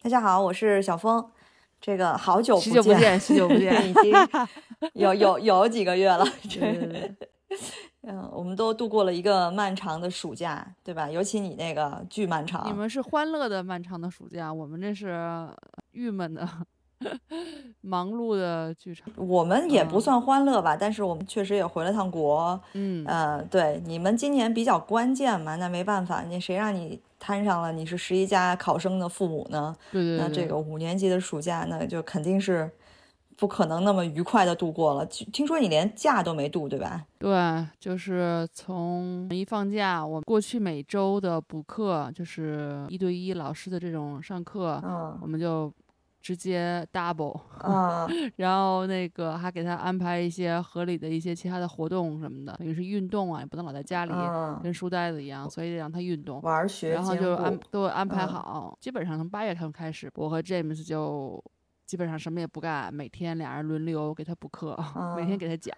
大家好，我是小峰。这个好久许久不见，许久不见，已经 有有有几个月了。对，嗯，我们都度过了一个漫长的暑假，对吧？尤其你那个巨漫长。你们是欢乐的漫长的暑假，我们这是郁闷的。忙碌的剧场，我们也不算欢乐吧，但是我们确实也回了趟国。嗯，呃，对，你们今年比较关键嘛，那没办法，那谁让你摊上了你是十一家考生的父母呢？对对对。那这个五年级的暑假，那就肯定是不可能那么愉快的度过了。听说你连假都没度，对吧？对，就是从一放假，我过去每周的补课，就是一对一老师的这种上课，嗯，我们就。直接 double 啊，然后那个还给他安排一些合理的一些其他的活动什么的，等于是运动啊，也不能老在家里跟书呆子一样，所以得让他运动玩学，然后就安都安排好，基本上从八月份开始，我和 James 就。基本上什么也不干，每天俩人轮流给他补课，每天给他讲，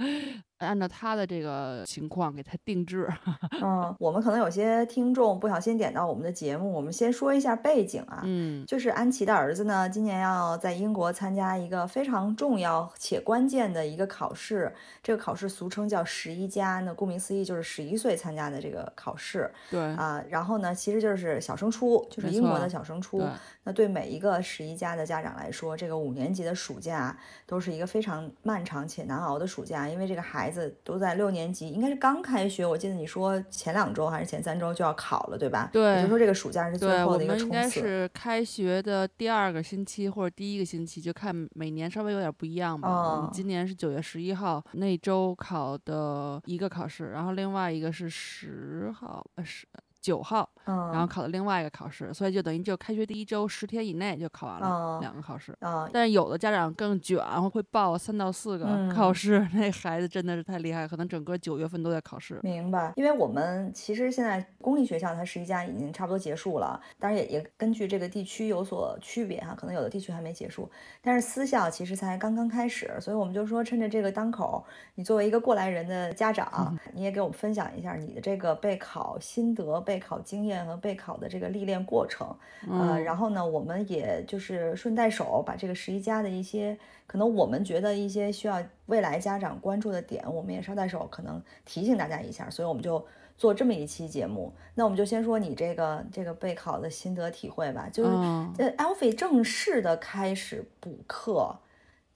按照他的这个情况给他定制。嗯，我们可能有些听众不小心点到我们的节目，我们先说一下背景啊。嗯，就是安琪的儿子呢，今年要在英国参加一个非常重要且关键的一个考试，这个考试俗称叫十一加，那顾名思义就是十一岁参加的这个考试。对啊，然后呢，其实就是小升初，就是英国的小升初。那对每一个十一加的家长来说，这个五年级的暑假都是一个非常漫长且难熬的暑假，因为这个孩子都在六年级，应该是刚开学。我记得你说前两周还是前三周就要考了，对吧？对，也就是说这个暑假是最后的一个冲刺。应该是开学的第二个星期或者第一个星期，就看每年稍微有点不一样吧。我们，今年是九月十一号那周考的一个考试，然后另外一个是十号，呃十。九号，嗯，然后考了另外一个考试，所以就等于就开学第一周十天以内就考完了两个考试。啊，但是有的家长更卷，会报三到四个考试，那孩子真的是太厉害，可能整个九月份都在考试。明白，因为我们其实现在公立学校它十一家已经差不多结束了，当然也也根据这个地区有所区别哈，可能有的地区还没结束，但是私校其实才刚刚开始，所以我们就说趁着这个当口，你作为一个过来人的家长，你也给我们分享一下你的这个备考心得备。备考经验和备考的这个历练过程，呃，然后呢，我们也就是顺带手把这个十一家的一些可能我们觉得一些需要未来家长关注的点，我们也捎带手可能提醒大家一下，所以我们就做这么一期节目。那我们就先说你这个这个备考的心得体会吧，就是呃，Alfie 正式的开始补课。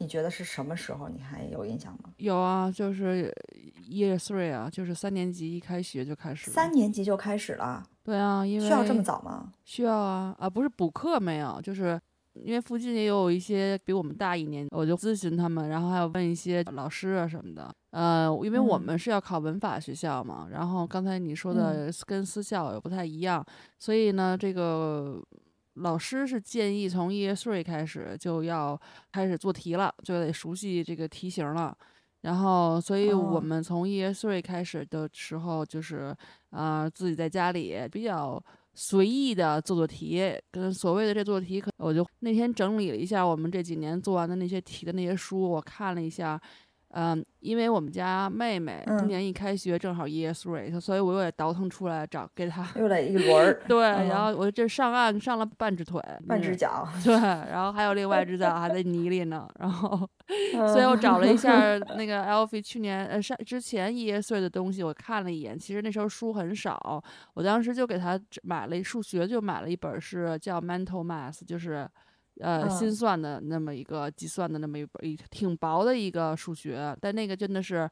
你觉得是什么时候？你还有印象吗？有啊，就是 Year Three 啊，就是三年级一开学就开始。三年级就开始了？对啊，因为需要这么早吗？需要啊啊，不是补课没有，就是因为附近也有一些比我们大一年，我就咨询他们，然后还有问一些老师啊什么的。呃，因为我们是要考文法学校嘛，然后刚才你说的跟私校也不太一样，所以呢，这个。老师是建议从 Year Three 开始就要开始做题了，就得熟悉这个题型了。然后，所以我们从 Year Three 开始的时候，就是啊，自己在家里比较随意的做做题。跟所谓的这做题，可我就那天整理了一下我们这几年做完的那些题的那些书，我看了一下。嗯，因为我们家妹妹今年一开学正好 year three，所以我又得倒腾出来找给她又得一轮儿。对，然后我这上岸上了半只腿，半只脚。对，然后还有另外一只脚还在泥里呢。然后，所以我找了一下那个 Alfie 去年呃上之前 year three 的东西，我看了一眼，其实那时候书很少，我当时就给他买了数学，就买了一本是叫 Mental Math，就是。呃，心算的那么一个计算的那么一本，挺薄的一个数学，但那个真的是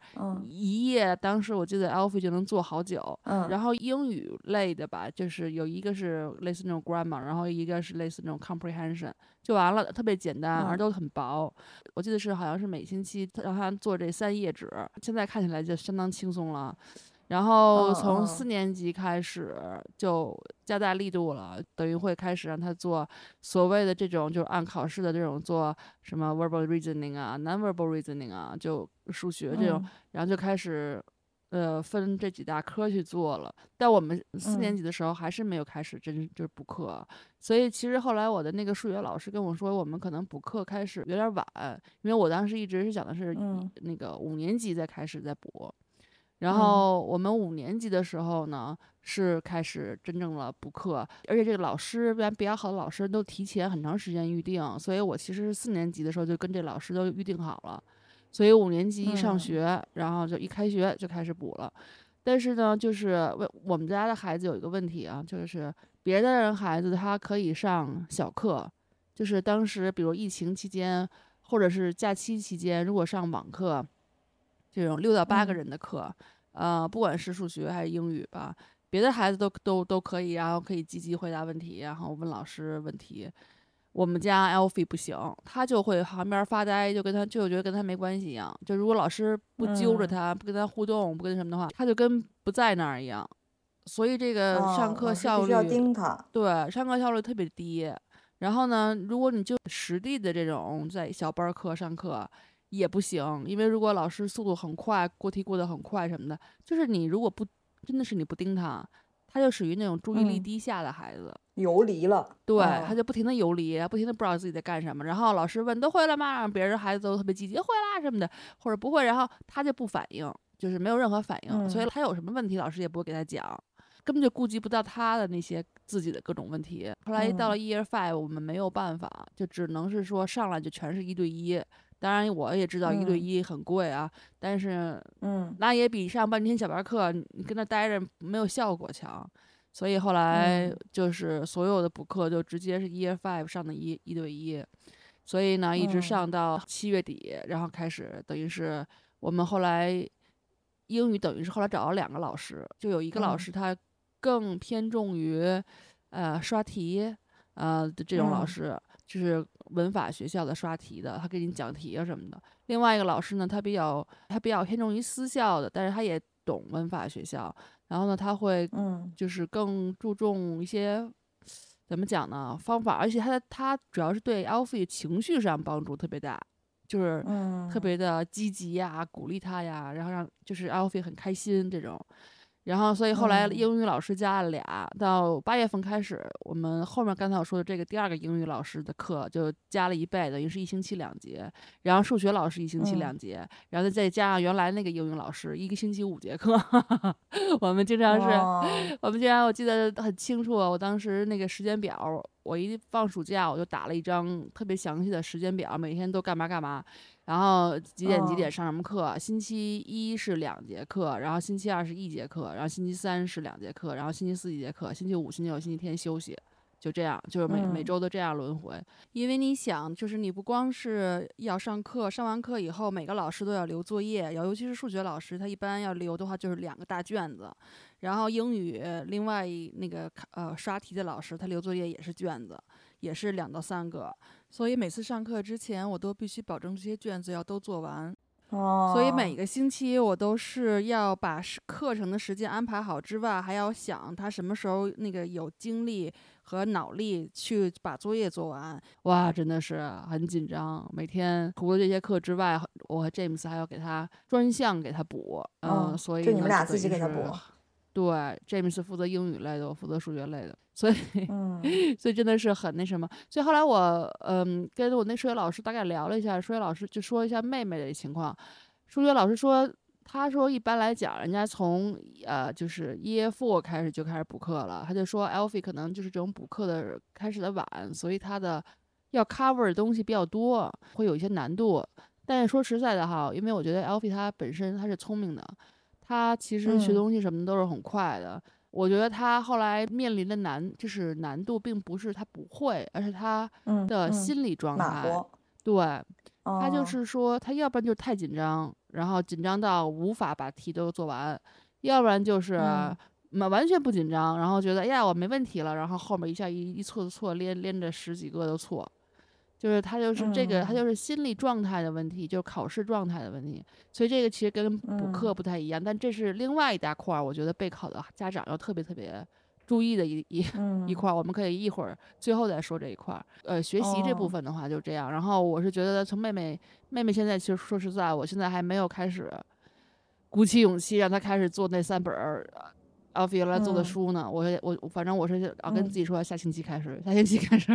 一页，当时我记得 Alfie 就能做好久。嗯，然后英语类的吧，就是有一个是类似那种 grammar，然后一个是类似那种 comprehension，就完了，特别简单，而都很薄。我记得是好像是每星期让他做这三页纸，现在看起来就相当轻松了。然后嗯从嗯四年级开始就加大力度了，等于会开始让他做所谓的这种就是按考试的这种做什么 verbal reasoning 啊、non-verbal reasoning 啊，就数学这种，嗯然后就开始呃分这几大科去做了。但我们四年嗯级的时候还是没有开始真就是补课，所以其实后来我的那个数学老师跟我说，我们可能补课开始有点晚，因为我当时一直是想的是嗯那个五年级再开始再补。然嗯。后我们五年级的时候呢，是开始真正了补课，而且这个老师，一般比较好的老师都提前很长时间预定，所以我其实是四年级的时候就跟这老师都预定好了，所以五年级一上嗯。学，然后就一开学就开始补了。但是呢，就是为我们家的孩子有一个问题啊，就是别的人孩子他可以上小课，就是当时比如疫情期间或者是假期期间，如果上网课，这种六到八个嗯人的课，呃，不管是数学还是英语吧，别的孩子都都都可以，然后可以积极回答问题，然后问老师问题。我们家 Alfie 不行，他就会旁边发呆，就跟他就觉得跟他没关系一样。就如果老师不揪着嗯他，不跟他互动，不跟什么的话，他就跟不在那儿一样。所以这个上哦课效率盯他。对，上课效率特别低。然后呢，如果你就实地的这种在小班儿课上课也不行，因为如果老师速度很快，过题过得很快什么的，就是你如果不真的是你不盯他，他就属于那种注意力嗯低下的孩子。游离了，对，嗯他就不停的游离，不停的不知道自己在干什么。然后老师问都会了吗？让别人孩子都特别积极，会啦什么的，或者不会，然后他就不反应，就是没有任何反应。所以嗯他有什么问题，老师也不会给他讲，根本就顾及不到他的那些自己的各种问题。后来一到了嗯 Year Five，我们没有办法，就只能是说上来就全是一对一。当然我也知道一对嗯。一很贵啊，但是嗯。那也比上半天小班课你你跟那待着没有效果强。所以后来嗯。就是所有的补课就直接是 Year Five 上的一一对一，所以呢一直嗯。上到七月底，然后开始等于是我们后来英语等于是后来找了两个老师，就有一个老嗯。师他更偏重于呃刷题呃的这种老嗯。师，就是文法学校的刷题的，他给你讲题啊什么的。另外一个老师呢，他比较他比较偏重于私校的，但是他也懂文法学校，然后呢他会嗯就是更注重一些怎么讲呢方法，而且他的他主要是对 Alfie 情绪上帮助特别大，就是嗯，特别的积极呀，鼓励他呀，然后让就是 Alfie 很开心这种。然后，所以后来嗯英语老师加了俩，到八月份开始，我们后面刚才我说的这个第二个英语老师的课就加了一倍，等于是一星期两节。然后数学老师一星期嗯两节，然后再加上原来那个英语老师一个星期五节课。我们经常是，我们经常我记得很清楚，我当时那个时间表，我一放暑假我就打了一张特别详细的时间表，每天都干嘛干嘛，然后几点几点哦上什么课，星期一是两节课，然后星期二是一节课，然后星期三是两节课，然后星期四一节课，星期五、星期六、星期天休息。就这样，就是每、每嗯周都这样轮回。因为你想，就是你不光是要上课，上完课以后，每个老师都要留作业，尤尤其是数学老师，他一般要留的话就是两个大卷子。然后英语另外一那个呃刷题的老师，他留作业也是卷子，也是两到三个。所以每次上课之前，我都必须保证这些卷子要都做完。哦，所以每个星期我都是要把时课程的时间安排好之外，还要想他什么时候那个有精力和脑力去把作业做完。哇，真的是很紧张。每天除了这些课之外，我和 James 还要给他专项给他补。嗯，嗯所以就你们俩自己给他补。对，James 负责英语类的，我负责数学类的，所以嗯 所以真的是很那什么。所以后来我嗯跟我那数学老师大概聊了一下，数学老师就说一下妹妹的情况。数学老师说，他说一般来讲，人家从呃就是 Year Four 开始就开始补课了。他就说 Alfie 可能就是这种补课的开始的晚，所以他的要 cover 的东西比较多，会有一些难度。但是说实在的哈，因为我觉得 Alfie 他本身他是聪明的，他其实学嗯。东西什么都是很快的。我觉得他后来面临的难，就是难度并不是他不会，而是他的心理状态。对。他就哦。是说，他要不然就是太紧张，然后紧张到无法把题都做完，要不然就是完全不紧张，然后觉得哎呀我没问题了，然后后面一下一一错错连连着十几个都错，就是他就是这个，他嗯就是心理状态的问题，就是考试状态的问题。所以这个其实跟补嗯课不太一样，但这是另外一大块儿，我觉得备考的家长要特别特别注意的一一嗯一块儿。我们可以一会儿最后再说这一块儿。呃，学习这部哦分的话就这样。然后我是觉得从妹妹妹妹现在其实说实在，我现在还没有开始鼓起勇气让她开始做那三本儿。奥菲原来做的嗯书呢，我我反正我是要跟嗯自己说，下星期开始，下星期开始。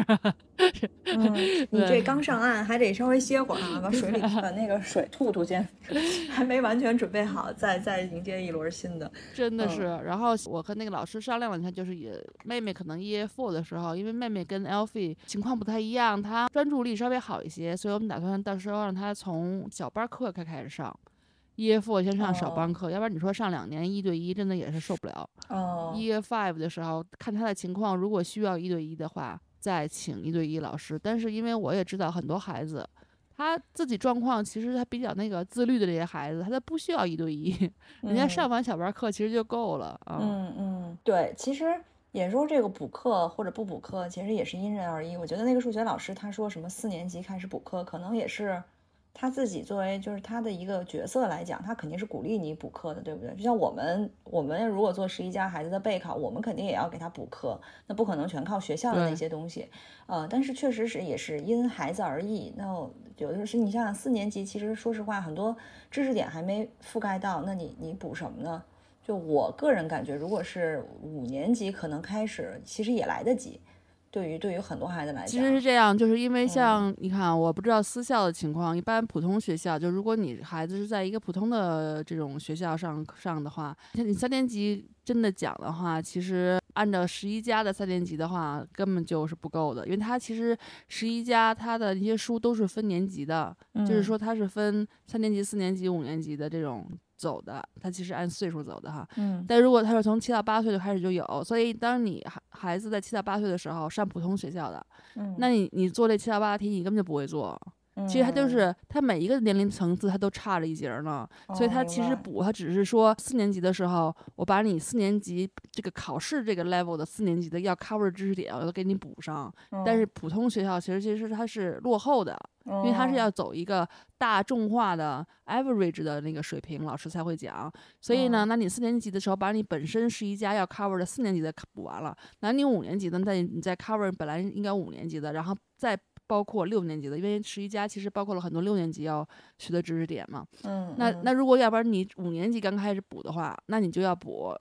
嗯，你这刚上岸还得稍微歇会儿啊，把水里 把那个水吐吐先，还没完全准备好，再再迎接一轮新的。嗯真的是。然后我和那个老师商量了一下，就是也妹妹可能 EF four 的时候，因为妹妹跟 Alfie 情况不太一样，她专注力稍微好一些，所以我们打算到时候让她从小班课开开始上。EF four 先上小班哦课，要不然你说上两年一对一，真的也是受不了。哦，EF five 的时候，看他的情况，如果需要一对一的话，再请一对一老师。但是因为我也知道很多孩子，他自己状况其实他比较那个自律的这些孩子，他都不需要一对一，人家嗯上完小班课其实就够了啊。嗯嗯，对，其实也说这个补课或者不补课，其实也是因人而异。我觉得那个数学老师他说什么四年级开始补课，可能也是他自己作为就是他的一个角色来讲，他肯定是鼓励你补课的，对不对？就像我们我们如果做十一家孩子的备考，我们肯定也要给他补课，那不可能全靠学校的那些东西，呃，但是确实是也是因孩子而异。那有的是你想想四年级，其实说实话很多知识点还没覆盖到，那你你补什么呢？就我个人感觉，如果是五年级可能开始，其实也来得及。对于对于很多孩子来讲其，实是这样，就是因嗯。为像你看，我不知道私校的情况，一般普通学校，就如果你孩子是在一个普通的这种学校上上的话，像你三年级真的讲的话，其实按照十一家的三年级的话，根本就是不够的，因为它其实十一家它的一些书都是分年级的，就是嗯。说它是分三年级、四年级、五年级的这种走的，它其实按岁数走的哈。嗯但如果他是从七到八岁就开始就有，所以当你孩孩子在七到八岁的时候上普通学校的，嗯，那你你做这七到八题，你根本就不会做。其实他就嗯。是他每一个年龄层次他都差了一截儿呢，所以他其实补，他只是说四年级的时候，我把你四年级这个考试这个 level 的四年级的要 cover 的知识点，我都给你补上。但是普通学校其实其实它是落后的，因因为它是要走一个大众化的 average 的那个水平，老师才会讲。所以呢，哦那你四年级的时候把你本身是一家要 cover 的四年级的补完了，那你五年级的再你再 cover 本来应该五年级的，然后再包括六年级的，因为十一家其实包括了很多六年级要学的知识点嘛。嗯，那嗯那如果要不然你五年级刚开始补的话，那你就要补。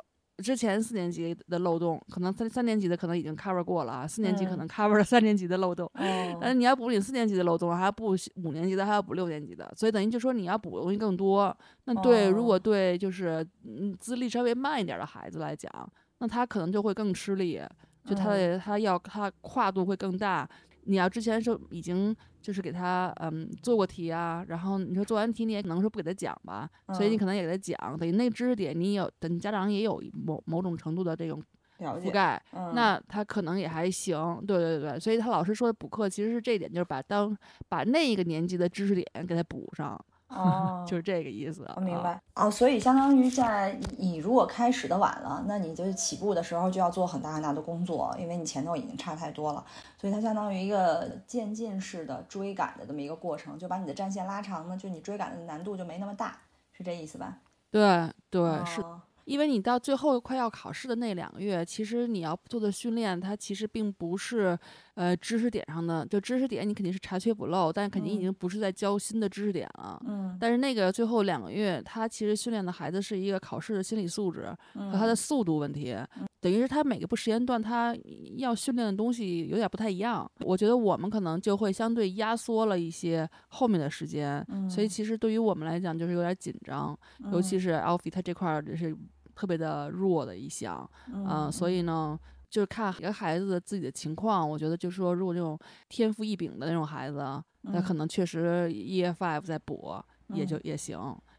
之前四年级的漏洞，可能三三年级的可能已经 cover 过了啊，四年级可嗯能 cover 了三年级的漏洞，但哦是你要补你四年级的漏洞，还要补五年级的，还要补六年级的，所以等于就说你要补的东西更多。那对，如果哦对就是嗯资历稍微慢一点的孩子来讲，那他可能就会更吃力，就他的、他要他跨度会更大。你要之前就已经就是给他嗯做过题啊，然后你说做完题你也可能说不给他讲吧，所以你嗯。可能也给他讲，等于那个知识点你有等家长也有某某种程度的这种，覆盖，嗯。那他可能也还行，对对对，所以他老师说的补课其实是这一点，就是把当把那一个年级的知识点给他补上，哦 就是这个意思。我明啊。白哦，所以相当于在你如果开始的晚了，那你就是起步的时候就要做很大很大的工作，因为你前头已经差太多了，所以它相当于一个渐进式的追赶的这么一个过程，就把你的战线拉长呢，就你追赶的难度就没那么大，是这意思吧？对对，是哦因为你到最后快要考试的那两个月，其实你要做的训练，它其实并不是呃知识点上的，就知识点你肯定是查缺补漏，但肯定已嗯经不是在教新的知识点了。嗯但是那个最后两个月，他其实训练的孩子是一个考试的心理素质和他的嗯速度问题，等于是他每个不时间段他要训练的东西有点不太一样。我觉得我们可能就会相对压缩了一些后面的时间，所以嗯其实对于我们来讲就是有点紧张，尤其是 Alfie 他这块是特别的弱的一项，嗯、所以呢。就是看每个孩子的自己的情况，我觉得就是说，如果这种天赋异禀的那种孩子，那可嗯能确实 E F F 在补也就也行。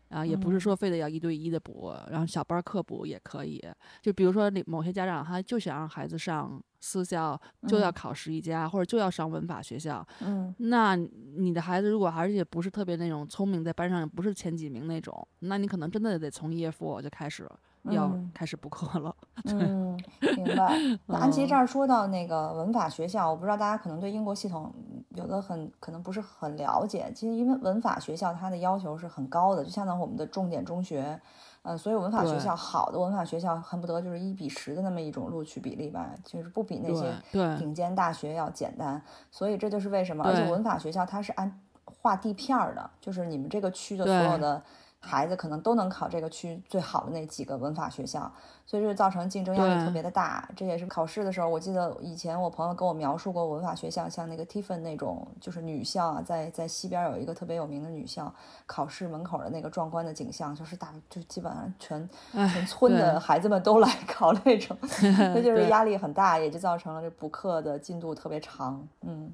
啊，也不是说非得要一对一的补，然后小班课补也可以。就比如说，你某些家长他就想让孩子上私校，就要嗯考十一家，或者就要上文法学校。嗯那你的孩子如果而且不是特别那种聪明，在班上也不是前几名那种，那你可能真的得从 EF 就开始要嗯开始补课了。嗯，明白。那安琪嗯这儿说到那个文法学校，我不知道大家可能对英国系统有的很可能不是很了解。其实因为文法学校它的要求是很高的，就相当于我们的重点中学，呃，所以文法学校好的文法学校恨不得就是一比十的那么一种录取比例吧，就是不比那些顶尖大学要简单。所以这就是为什么，而且文法学校它是按划地片儿的，就是你们这个区的所有的。孩子可能都能考这个区最好的那几个文法学校，所以就造成竞争压力特别的大。这也是考试的时候，我记得以前我朋友跟我描述过文法学校，像那个 Tiffin 那种，就是女校啊，在在西边有一个特别有名的女校，考试门口的那个壮观的景象，就是大就基本上全全村的孩子们都来 考那种，那就是压力很大，也就造成了这补课的进度特别长，嗯。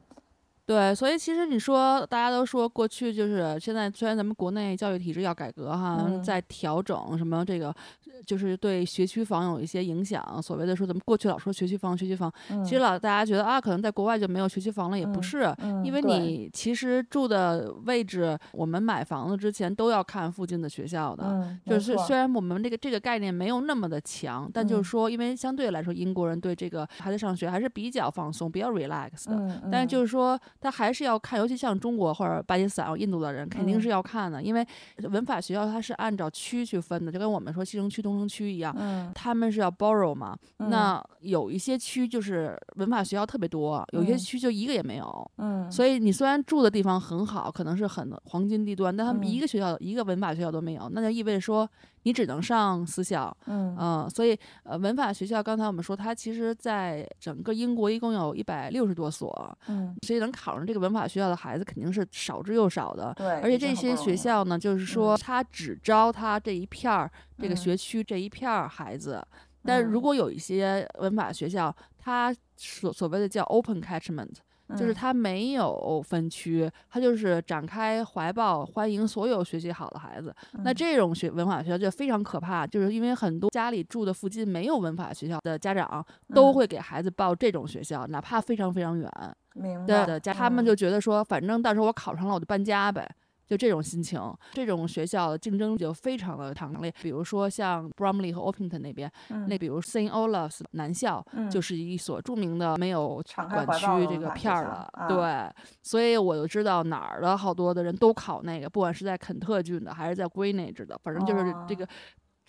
对，所以其实你说，大家都说过去就是现在，虽然咱们国内教育体制要改革哈，在调整什么这个，就是对学区房有一些影响。所谓的说，咱们过去老说学区房，学区房，其实老大家觉得啊，可能在国外就没有学区房了，也不是，因为你其实住的位置，我们买房子之前都要看附近的学校的。就是虽然我们这个这个概念没有那么的强，但就是说，因为相对来说，英国人对这个孩子上学还是比较放松，比较 relax 的。但是就是说。他还是要看，尤其像中国或者巴基斯坦、印度的人，肯定是要看的，因为文法学校它是按照区去分的，就跟我们说西城区、东城区一样，他们是要 borrow 嘛。那有一些区就是文法学校特别多，有些区就一个也没有。嗯，所以你虽然住的地方很好，可能是很黄金地段，但他们一个学校、一个文法学校都没有，那就意味着说。你只能上私校，嗯所以呃，文法学校刚才我们说，它其实在整个英国一共有一百六十多所，嗯，所以能考上这个文法学校的孩子肯定是少之又少的，对。而且这些学校呢，就是说他只招他这一片儿这个学区这一片儿孩子，但如果有一些文法学校，它所所谓的叫 open catchment。就是他没有分区，他就是展开怀抱欢迎所有学习好的孩子。那这种学文法学校就非常可怕，就是因为很多家里住的附近没有文法学校的家长都会给孩子报这种学校，哪怕非常非常远。明白。的家他们就觉得说，反正到时候我考上了，我就搬家呗。就这种心情，这种学校的竞争就非常的强烈。比如说像 Bromley 和 Opington 那边，那比如 Saint Olaf's 男校，就是一所著名的没有管区这个片儿的，对。所以我就知道哪儿的好多的人都考那个，不管是在肯特郡的还是在 Greenwich 的，反正就是这个。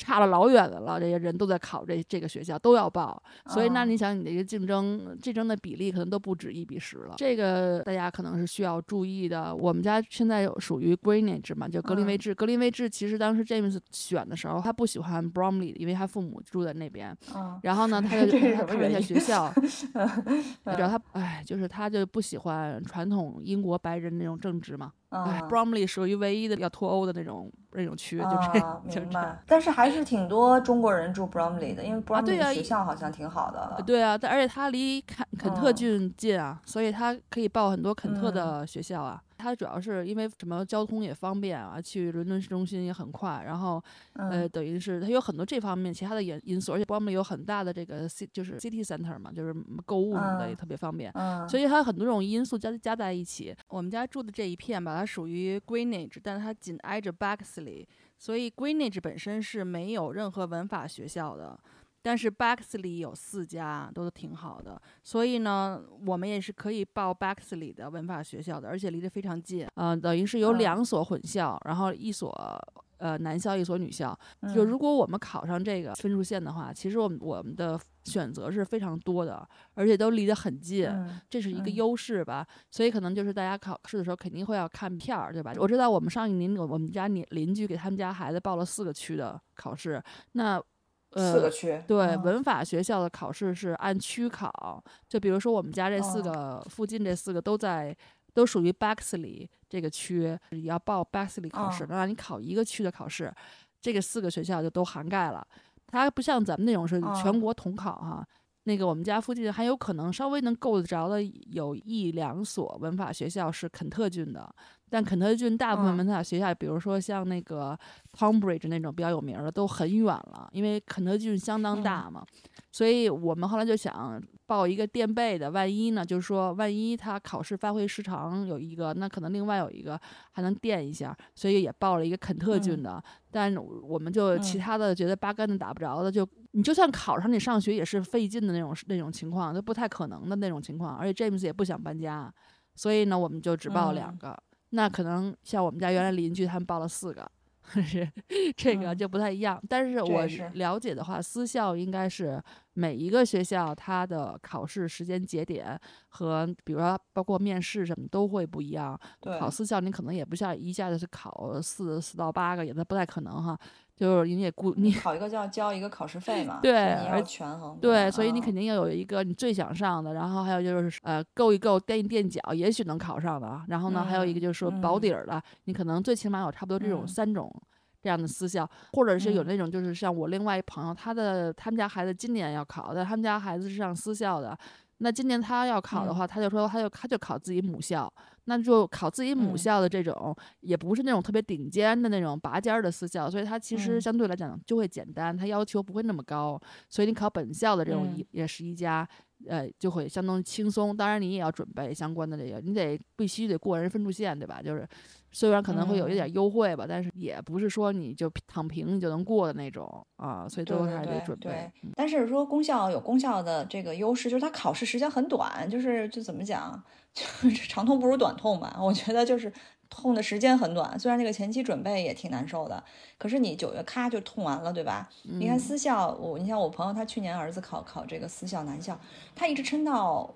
差了老远的了，这些人都在考这这个学校，都要报，所以那你想，你的一个竞争竞争的比例可能都不止一比十了，这个大家可能是需要注意的。我们家现在有属于 Greenwich 嘛，就格林威治。格林威治其实当时 James 选的时候，他不喜欢 Bromley，因为他父母住在那边。然后呢，他就看了一下学校，你知道他，哎，就是他就不喜欢传统英国白人那种政治嘛。哎，Bromley 属于唯一的要脱欧的那种那种区，就 这，明白。但是还是挺多中国人住 Bromley 的，因为 Bromley 学校好像挺好的。对啊，但而且它离肯肯特郡近啊，所以它可以报很多肯特的学校啊。它主要是因为什么交通也方便啊，去伦敦市中心也很快，然后呃，等于是它有很多这方面其他的因因素，而且 Bromley 有很大的这个 C 就是 City Center 嘛，就是购物什么的也特别方便，所以它有很多种因素加加在一起。我们家住的这一片吧，它属于 Greenwich，但它紧挨着 Bexley，所以 Greenwich 本身是没有任何文法学校的。但是 Bexley 有四家，都挺好的，所以呢，我们也是可以报 Bexley 的文法学校的，而且离得非常近，嗯，等于是有两所混校，然后一所呃男校，一所女校。就如果我们考上这个分数线的话，其实我们我们的选择是非常多的，而且都离得很近，这是一个优势吧。所以可能就是大家考试的时候肯定会要看片儿，对吧？我知道我们上一年我我们家邻邻居给他们家孩子报了四个区的考试，那。四个区对文法学校的考试是按区考，就比如说我们家这四个附近这四个都在都属于 Bexley 这个区，你要报 Bexley 考试，能让你考一个区的考试，这个四个学校就都涵盖了。它不像咱们那种是全国统考哈。那个我们家附近还有可能稍微能够得着的有一两所文法学校是肯特郡的，但肯特郡大部分文法学校，比如说像那个 t o m b r i d g e 那种比较有名的都很远了，因为肯特郡相当大嘛，所以我们后来就想报一个垫背的，万一呢，就是说万一他考试发挥失常有一个，那可能另外有一个还能垫一下，所以也报了一个肯特郡的，但我们就其他的觉得八竿子打不着的就。你就算考上，你上学也是费劲的那种那种情况，都不太可能的那种情况。而且 James 也不想搬家，所以呢，我们就只报两个。那可能像我们家原来邻居他们报了四个。是这个就不太一样，但是我了解的话，私校应该是每一个学校它的考试时间节点和，比如说包括面试什么都会不一样。考私校你可能也不像一下子是考四四到八个，也不太可能哈。就是你也估你考一个就要交一个考试费嘛，对，而权衡。对，所以你肯定要有一个你最想上的，然后还有就是呃够一够垫一垫脚，也许能考上的。然后呢，还有一个就是说保底儿的，你可能最起码有差不多这种三种这样的私校，或者是有那种就是像我另外一朋友，他的他们家孩子今年要考，但他们家孩子是上私校的。那今年他要考的话，他就说他就他就考自己母校，那就考自己母校的这种，也不是那种特别顶尖的那种拔尖儿的私校，所以它其实相对来讲就会简单，它要求不会那么高，所以你考本校的这种也是一家。呃，就会相当轻松。当然，你也要准备相关的这个，你得必须得过人分数线，对吧？就是虽然可能会有一点优惠吧，但是也不是说你就躺平你就能过的那种啊。所以最后还是得准备。但是说公校有公校的这个优势，就是它考试时间很短，就是就怎么讲，就是长痛不如短痛吧。我觉得就是。痛的时间很短，虽然那个前期准备也挺难受的，可是你九月咔就痛完了，对吧？你看私校，我你像我朋友，他去年儿子考考这个私校男校，他一直撑到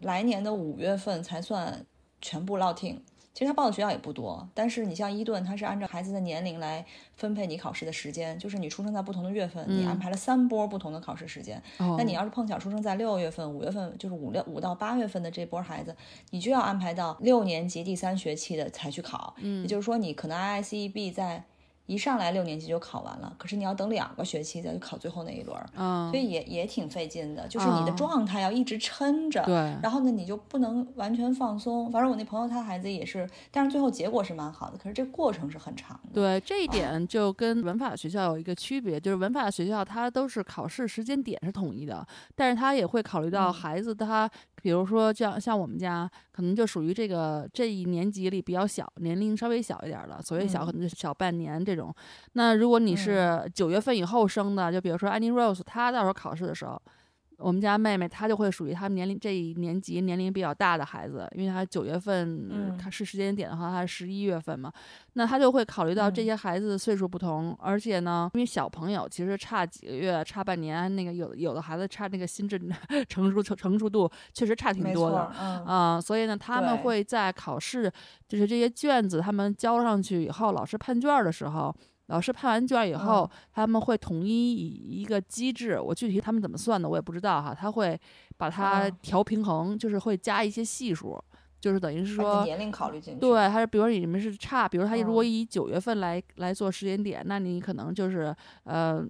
来年的五月份才算全部落听。其实他报的学校也不多，但是你像伊顿，他是按照孩子的年龄来分配你考试的时间，就是你出生在不同的月份，你安排了三波不同的考试时间。那你要是碰巧出生在六月份、五月份，就是五六五到八月份的这波孩子，你就要安排到六年级第三学期的才去考。嗯，也就是说，你可能 IICEB 在。一上来六年级就考完了，可是你要等两个学期再去考最后那一轮，嗯，所以也也挺费劲的。就是你的状态要一直撑着，对，然后呢你就不能完全放松。反正我那朋友他孩子也是，但是最后结果是蛮好的，可是这过程是很长的。对，这一点就跟文法学校有一个区别，就是文法学校它都是考试时间点是统一的，但是他也会考虑到孩子他。比如说，像像我们家，可能就属于这个这一年级里比较小，年龄稍微小一点的，所谓小可能就小半年这种。那如果你是九月份以后生的，就比如说 Annie Rose，她到时候考试的时候。我们家妹妹她就会属于他们年龄这一年级年龄比较大的孩子，因为她九月份她是时间点的话，她是十一月份嘛，那她就会考虑到这些孩子岁数不同，而且呢，因为小朋友其实差几个月、差半年，那个有有的孩子差那个心智 成熟成成熟度确实差挺多的，啊，所以呢，他们会在考试就是这些卷子他们交上去以后，老师判卷的时候。老师判完卷以后，他们会统一以一个机制，我具体他们怎么算的我也不知道哈。他会把它调平衡，就是会加一些系数，就是等于是说年龄考虑进去。对，还是比如说你们是差，比如他如果以九月份来来做时间点，那你可能就是呃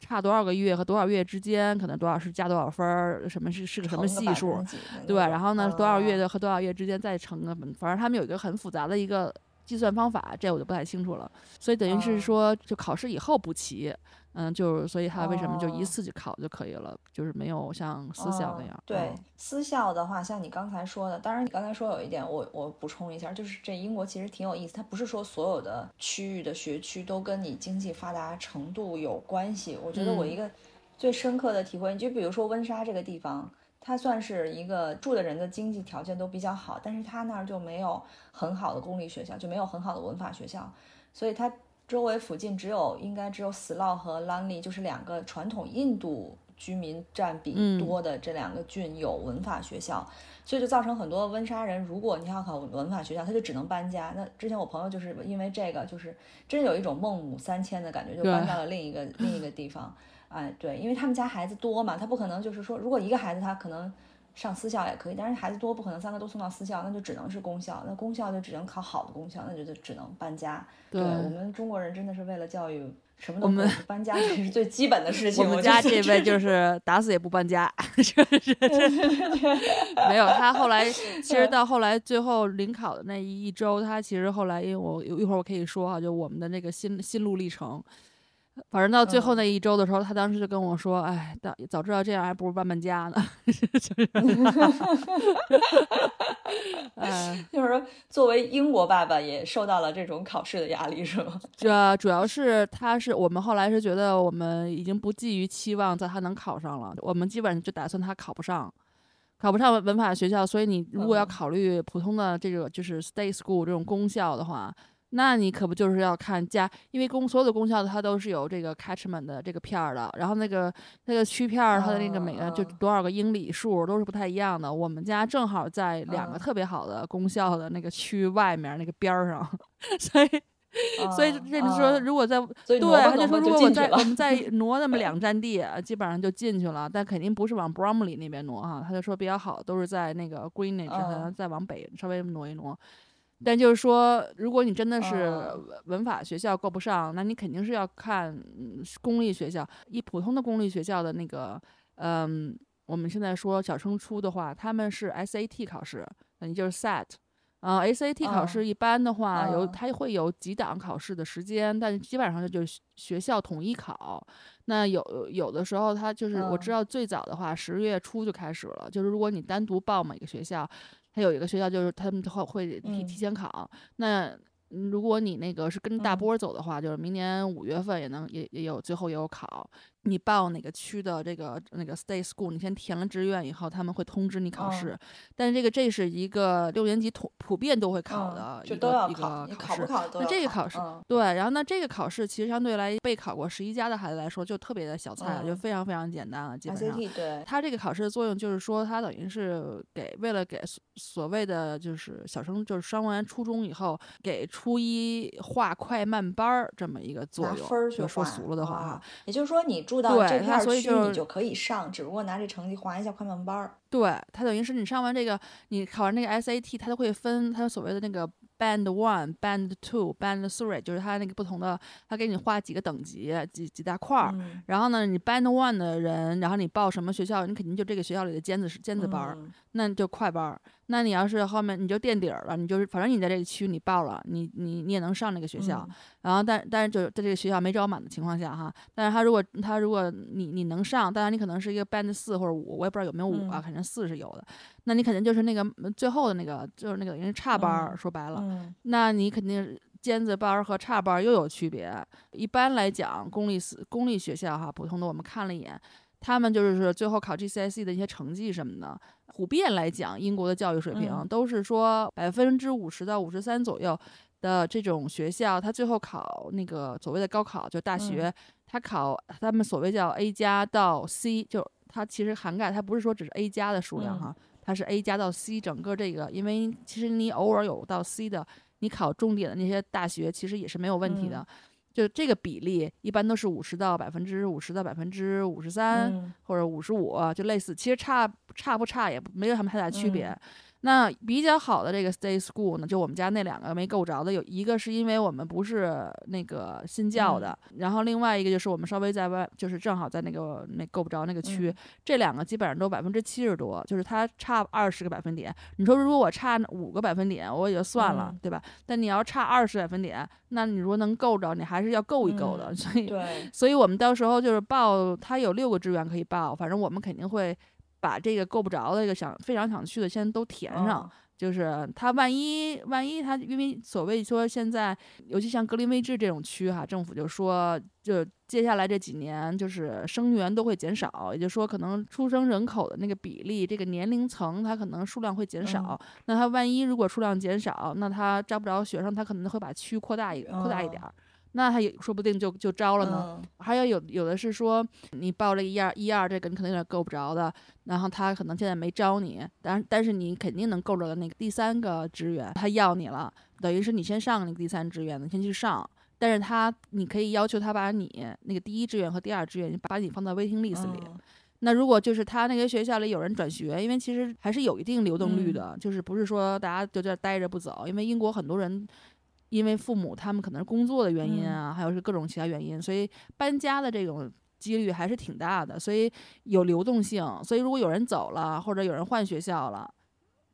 差多少个月和多少月之间，可能多少是加多少分儿，什么是是个什么系数，对，然后呢多少月的和多少月之间再乘个，反正他们有一个很复杂的一个。计算方法，这我就不太清楚了。所以等于是说，就考试以后补齐，嗯，就是所以他为什么就一次就考就可以了，就是没有像私校那样。对，私校的话，像你刚才说的，当然你刚才说有一点，我我补充一下，就是这英国其实挺有意思，它不是说所有的区域的学区都跟你经济发达程度有关系。我觉得我一个最深刻的体会，你就比如说温莎这个地方。它算是一个住的人的经济条件都比较好，但是它那儿就没有很好的公立学校，就没有很好的文法学校，所以它周围附近只有应该只有 Slough 和 Lanley，就是两个传统印度居民占比多的这两个郡有文法学校，所以就造成很多温莎人，如果你要考文法学校，他就只能搬家。那之前我朋友就是因为这个，就是真有一种孟母三迁的感觉，就搬到了另一个另一个地方。哎，对，因为他们家孩子多嘛，他不可能就是说，如果一个孩子他可能上私校也可以，但是孩子多不可能三个都送到私校，那就只能是公校，那公校就只能考好的公校，那就就只能搬家。对我们中国人真的是为了教育什么都搬家，这是最基本的事情。我们家这位就是 打死也不搬家，就是 没有他后来其实到后来最后临考的那一一周，他其实后来因为我一会儿我可以说哈，就我们的那个心心路历程。反正到最后那一周的时候，他当时就跟我说：“哎，早早知道这样，还不如搬搬家呢。”就是 说，作为英国爸爸，也受到了这种考试的压力，是吗？这主要是他是我们后来是觉得我们已经不寄予期望在他能考上了，我们基本上就打算他考不上。考不上文文法学校，所以你如果要嗯考虑普通的这个就是 state school 这种公校的话，那你可不就是要看家，因为公所有的公校它都是有这个 catchment 的这个片儿的，然后那个那个区片儿它的那个每个就多少个英里数都是不太一样的。我们家正好在两个嗯特别好的公校的那个区外面那个边儿上，所以所以这就是说，啊如果在对，他就说，如果我再进去了我们再 挪那么两站地，基本上就进去了，但肯定不是往 Bromley 那边挪哈。他就说比较好，都是在那个 Greenwich，再往北稍微挪一挪。但就是说，如果你真的是嗯文文法学校够不上，那你肯定是要看嗯公立学校。一普通的公立学校的那个，嗯，我们现在说小升初的话，他们是 SAT 考试，那你就是 SAT。啊、s a t 考试嗯一般的话，有嗯它会有几档考试的时间，但是基本上就是学学校统一考。那有有的时候，它就是我知嗯道最早的话，十月初就开始了。就是如果你单独报每个学校，它有一个学校就是他们会会提提嗯前考。那嗯如果你那个是跟着大嗯波儿走的话，就是明年五月份也能也也有最后也有考。你报哪个区的这个那个 state school，你先填了志愿以后，他们会通知你考试。嗯但是这个这是一个六年级普普遍都会考嗯的一就都个一个考试考。考那这个考试嗯对，然后呢，这个考试其实相对来备考过十一家的孩子来说，就特别的小菜了，就嗯非常非常简单了，基本上。它这个考试的作用就是说，它等于是给为了给所所谓的就是小升就是上完初中以后，给初一划快慢班儿这么一个作用。就说俗了的话哈啊，也就是说你住到这片儿区，你就可以上，只不过拿这成绩划一下快慢班儿。对，它等于是你上完这个，你考完那个 SAT，它都会分它所谓的那个 Band One、Band Two、Band Three，就是它那个不同的，它给你划几个等级，几几大块儿。嗯然后呢，你 Band One 的人，然后你报什么学校，你肯定就这个学校里的尖子尖子班儿，嗯那你就快班儿。那你要是后面你就垫底儿了，你就是反正你在这个区你报了，你你你也能上那个学校。嗯然后但但是就在这个学校没招满的情况下哈，但是他如果他如果你你能上，当然你可能是一个 band 四或者五，我也不知道有没有五啊，嗯肯定四是有的。那你肯定就是那个嗯最后的那个就是那个因为差班儿，嗯说白了，嗯那你肯定尖子班儿和差班儿又有区别。一般来讲，公立私公立学校哈，普通的我们看了一眼，他们就是最后考 GCSE 的一些成绩什么的，普遍来讲，英国的教育水平嗯都是说百分之五十到五十三左右的这种学校，他最后考那个所谓的高考，就大嗯学，他考他们所谓叫 A 加到 C，就它其实涵盖，它不是说只是 A 加的数量嗯哈，它是 A 加到 C 整个这个，因为其实你偶尔有到 C 的，你考重点的那些大学其实也是没有问题的。嗯就这个比例一般都是五十到百分之五十到百分之五十三，嗯或者五十五，就类似，其实差差不差也没有什么太大区别。嗯那比较好的这个 state school 呢，就我们家那两个没够着的，有一个是因为我们不是那个信教的，嗯然后另外一个就是我们稍微在外，就是正好在那个那够不着那个区，嗯这两个基本上都百分之七十多，就是它差二十个百分点。你说如果我差五个百分点，我也就算了，嗯对吧？但你要差二十百分点，那你如果能够着，你还是要够一够的。嗯所以，所以我们到时候就是报，它有六个志愿可以报，反正我们肯定会把这个够不着的这个想非常想去的先都填上。嗯就是他万一万一他因为所谓说现在，尤其像格林威治这种区哈，政府就说就接下来这几年就是生源都会减少，也就是说可能出生人口的那个比例，这个年龄层它可能数量会减少。嗯那他万一如果数量减少，那他招不着学生，他可能会把区扩大一扩大一嗯点儿。那他也说不定就就招了呢。嗯还有有有的是说你报了一二一二这个你可能有点够不着的，然后他可能现在没招你，但但是你肯定能够着的那个第三个志愿，他要你了，等于是你先上那个第三志愿，你先去上。但是他，你可以要求他把你那个第一志愿和第二志愿，把你放到 waiting list 里。嗯那如果就是他那个学校里有人转学，因为其实还是有一定流动率的，就是不是说大家就在这待着不走，因为英国很多人因为父母他们可能是工作的原因啊，还有是各种其他原因，所以搬家的这种几率还是挺大的，所以有流动性。所以如果有人走了，或者有人换学校了。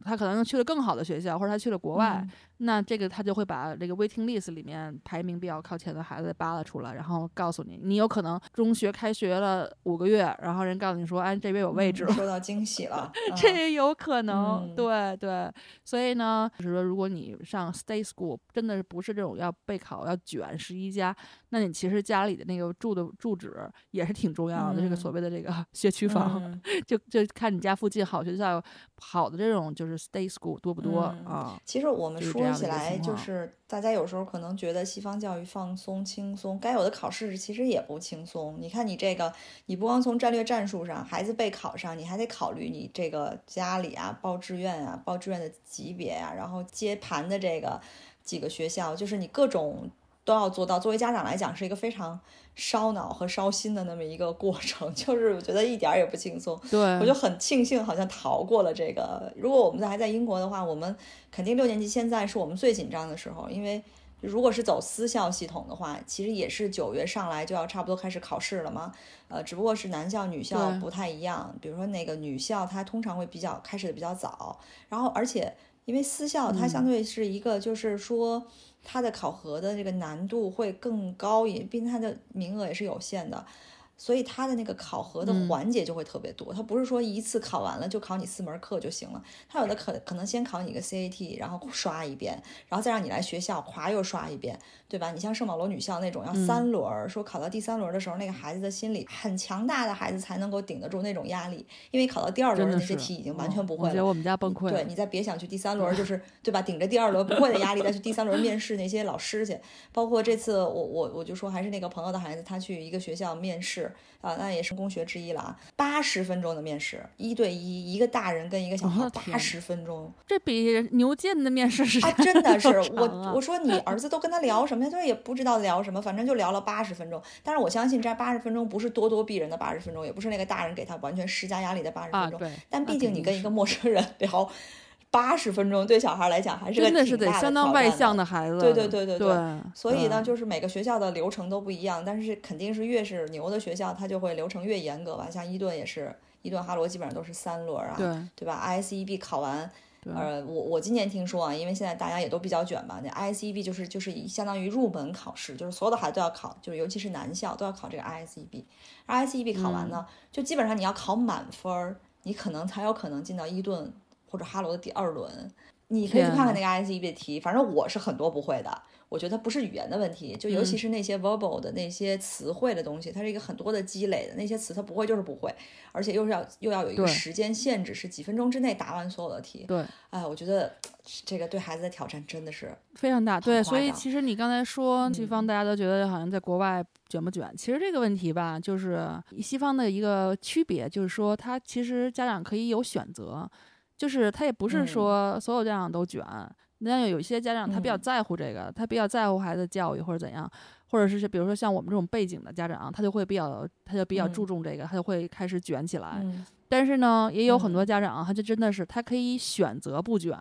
他可能去了更好的学校，或者他去了国外，嗯那这个他就会把这个 waiting list 里面排名比较靠前的孩子扒拉出来，然后告诉你，你有可能中学开学了五个月，然后人告诉你说，哎，这边有位置了。嗯收到惊喜了，嗯这也有可能，嗯对对，所以呢，就是说，如果你上 state school，真的是不是这种要备考要卷十一家，那你其实家里的那个住的住址也是挺重要的，这个嗯所谓的这个 学区房，嗯 就就看你家附近好学校好的这种就是 state school 多不多、嗯啊？其实我们就是这说起来，就是大家有时候可能觉得西方教育放松轻松，该有的考试其实也不轻松。你看你这个，你不光从战略战术上，孩子备考上，你还得考虑你这个家里啊，报志愿啊，报志愿的级别啊，然后接盘的这个几个学校，就是你各种都要做到。作为家长来讲，是一个非常烧脑和烧心的那么一个过程，就是我觉得一点儿也不轻松。对，我就很庆幸，好像逃过了这个。如果我们还在英国的话，我们肯定六年级现在是我们最紧张的时候，因为如果是走私校系统的话，其实也是九月上来就要差不多开始考试了嘛。呃，只不过是男校女校不太一样，比如说那个女校它通常会比较开始的比较早，然后而且因为私校它相对是一个就是说。它的考核的这个难度会更高，也毕竟它的名额也是有限的，所以它的那个考核的嗯环节就会特别多。它不是说一次考完了就考你四门课就行了，它有的可可能先考你一个 CAT，然后刷一遍，然后再让你来学校咵又刷一遍，对吧？你像圣保罗女校那种要嗯三轮儿，说考到第三轮的时候，那个孩子的心理很强大的孩子才能够顶得住那种压力，因为考到第二轮那些题已经完嗯全不会了。我们家崩溃了。对你再别想去第三轮，就是对吧？顶着第二轮不会的压力再去第三轮面试那些老师去，包括这次我我我就说还是那个朋友的孩子，他去一个学校面试啊，那也是工学之一了啊，八十分钟的面试，一对一，一个大人跟一个小孩八十分钟这比牛剑的面试是啊，真的是我我说你 儿子都跟他聊什么呀？他说也不知道聊什么，反正就聊了八十分钟。但是我相信这八十分钟不是咄咄逼人的八十分钟，也不是那个大人给他完全施加压力的八十啊，分钟。对，但毕竟你跟一个陌生人聊八十分钟，对小孩来讲还是个真的是得挺大相当外向的孩子，对对对对对对，所以呢，就是每个学校的流程都不一样，但是肯定是越是牛的学校，它就会流程越严格吧。像伊顿也是，伊顿哈罗基本上都是三轮啊，对对吧？ISEB 考完，对呃，我我今年听说啊，因为现在大家也都比较卷嘛，那 ISEB 就是就是相当于入门考试，就是所有的孩子都要考，就是尤其是男校都要考这个 ISEB。ISEB 考完嗯呢，就基本上你要考满分儿，你可能才有可能进到伊顿或者哈罗的第二轮。你可以去看看那个 ISEB 的题，反正我是很多不会的。我觉得它不是语言的问题，就尤嗯其是那些 verbal 的那些词汇的东西，它是一个很多的积累的，那些词它不会就是不会，而且又是要又要有一个时间限制，是几分钟之内答完所有的题。对，哎，我觉得这个对孩子的挑战真的是，非常大。对，所以其实你刚才说西嗯方，大家都觉得好像在国外卷不卷，其实这个问题吧，就是西方的一个区别，就是说他其实家长可以有选择，就是他也不是嗯说所有家长都卷。那有一些家长他比较嗯。在乎这个，他比较在乎孩子教育或者怎样，或者是比如说像我们这种背景的家长，他就会比较他就比较注嗯。重这个，他就会开始卷起来。嗯。但是呢，也有很多嗯。家长，他就真的是他可以选择不卷，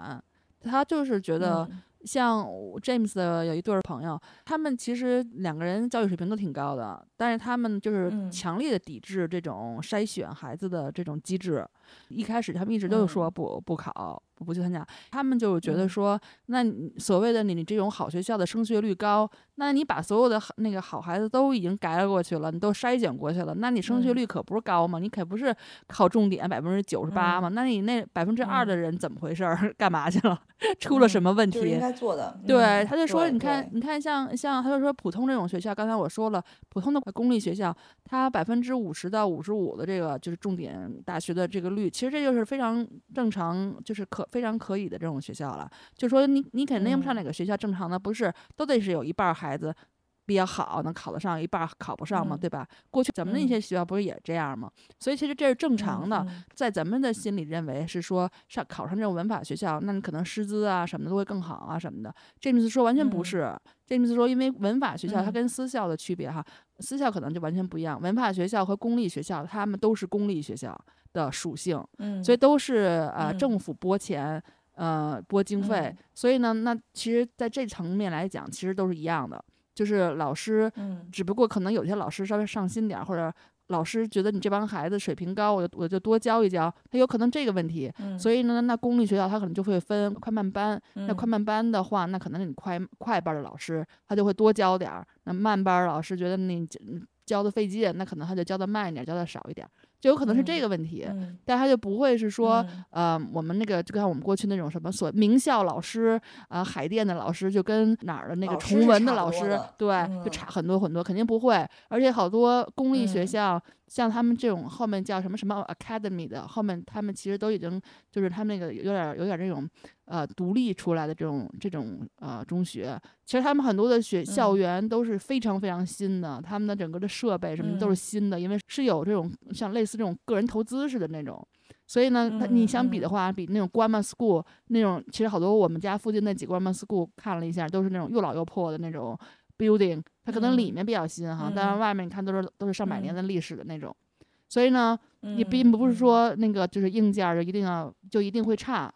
他就是觉得嗯。像我 James 的有一对儿朋友，他们其实两个人教育水平都挺高的，但是他们就是嗯。强烈的抵制这种筛选孩子的这种机制。一开始他们一直都是说嗯。不不考，不不去参加，他们就觉得嗯说，那你所谓的你你这种好学校的升学率高，那你把所有的好那个好孩子都已经改了过去了，你都筛选过去了，那你升学嗯率可不是高吗？你可不是考重点百分之九十八嗯吗？那你那百分之二嗯的人怎么回事儿？干嘛去了？出了什么问题？就是应该做的。对，嗯他就说，你看，你看像，像他就说普通这种学校，刚才我说了，普通的公立学校，它百分之五十到五十五的这个就是重点大学的这个率，其实这就是非常正常，就是可非常可以的这种学校了。就说你你肯定上嗯哪个学校，正常的不是都得是有一半儿孩子。比较好，能考得上，一半儿考不上嘛，嗯对吧？过去咱们那嗯些学校不是也这样吗？所以其实这是正常的。在咱们的心里认为是说上考上这种文法学校，那你可能师资啊什么的都会更好啊什么的。詹姆斯说完全不嗯是，詹姆斯说因为文法学校它嗯跟私校的区别哈，私校可能就完全不一样，文法学校和公立学校他们都是公立学校的属性，嗯，所以都是呃嗯政府拨钱。呃，拨经费，嗯所以呢，那其实在这层面来讲，其实都是一样的，就是老师嗯只不过可能有些老师稍微上心点儿，或者老师觉得你这帮孩子水平高，我就我就多教一教，他有可能这个问题。所以呢，那公立学校他可能就会分快慢班。那快慢班的话，那可能你快快班的老师他就会多教点儿。那慢班老师觉得你教的费劲，那可能他就教的慢一点，教的少一点。就有可能是这个问题，但他就不会是说，呃，我们那个就像我们过去那种什么所名校老师啊，海淀的老师就跟哪儿的那个崇文的老师，对，就差很多很多，肯定不会。而且好多公立学校，像他们这种后面叫什么什么 academy 的，后面他们其实都已经就是他们那个有点有点这种。呃，独立出来的这种这种呃中学，其实他们很多的学校园都是非常非常新的，他们的整个的设备什么都是新的，因为是有这种像类似这种个人投资似的那种，所以呢，它你相比的话，比那种 grammar school 那种，其实好多我们家附近那几个 grammar school 看了一下，都是那种又老又破的那种 building，它可能里面比较新哈，但是外面你看都是都是上百年的历史的那种，所以呢，也并不是说那个就是硬件就一定要就一定会差。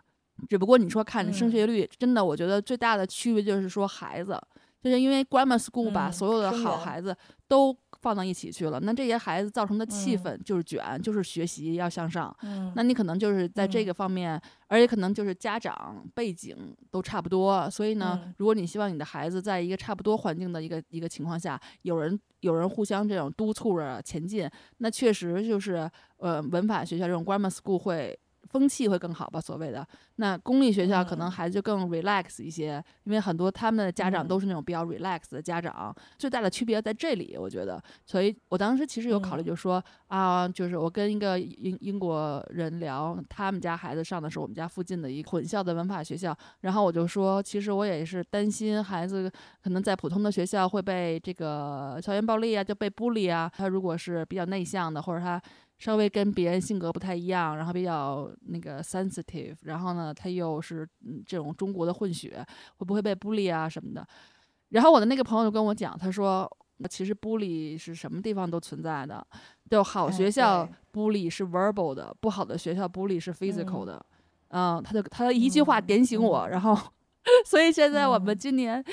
只不过你说看升学率，真的，我觉得最大的区别就是说孩子，就是因为 grammar school 把所有的好孩子都放到一起去了，那这些孩子造成的气氛就是卷，就是学习要向上。那你可能就是在这个方面，而且可能就是家长背景都差不多，所以呢，如果你希望你的孩子在一个差不多环境的一个一个情况下，有人有人互相这种督促着前进，那确实就是呃文法学校这种 grammar school 会。风气会更好吧，所谓的那公立学校可能孩子就更 relax 一些，因为很多他们的家长都是那种比较 relax 的家长。最大的区别在这里，我觉得。所以我当时其实有考虑，就是说啊，就是我跟一个英英国人聊，他们家孩子上的是我们家附近的一混校的文法学校，然后我就说，其实我也是担心孩子可能在普通的学校会被这个校园暴力啊，就被 bully 啊。他如果是比较内向的，或者他。稍微跟别人性格不太一样，然后比较那个 sensitive，然后呢，他又是这种中国的混血，会不会被 bully 啊什么的？然后我的那个朋友就跟我讲，他说，其实 bully 是什么地方都存在的，就好学校 bully 是 verbal 的，不好的学校 bully 是 physical 的。嗯，他就他一句话点醒我，然后。所以现在我们今年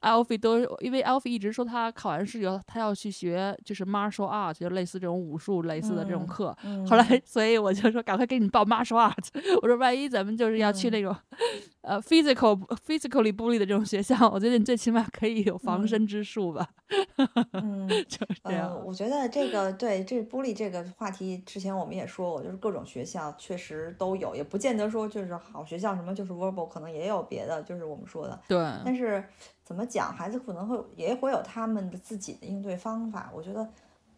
，Alfie 都因为 Alfie 一直说他考完试以后他要去学就是 martial art，就类似这种武术类似的这种课。后来，所以我就说赶快给你报 martial art。我说万一咱们就是要去那种。呃，physical physically bully 的这种学校，我觉得你最起码可以有防身之术吧。嗯，就是这样。我觉得这个对这 bully 这个话题，之前我们也说过，就是各种学校确实都有，也不见得说就是好学校什么就是 verbal，可能也有别的，就是我们说的。对。但是怎么讲，孩子可能会也会有他们的自己的应对方法。我觉得，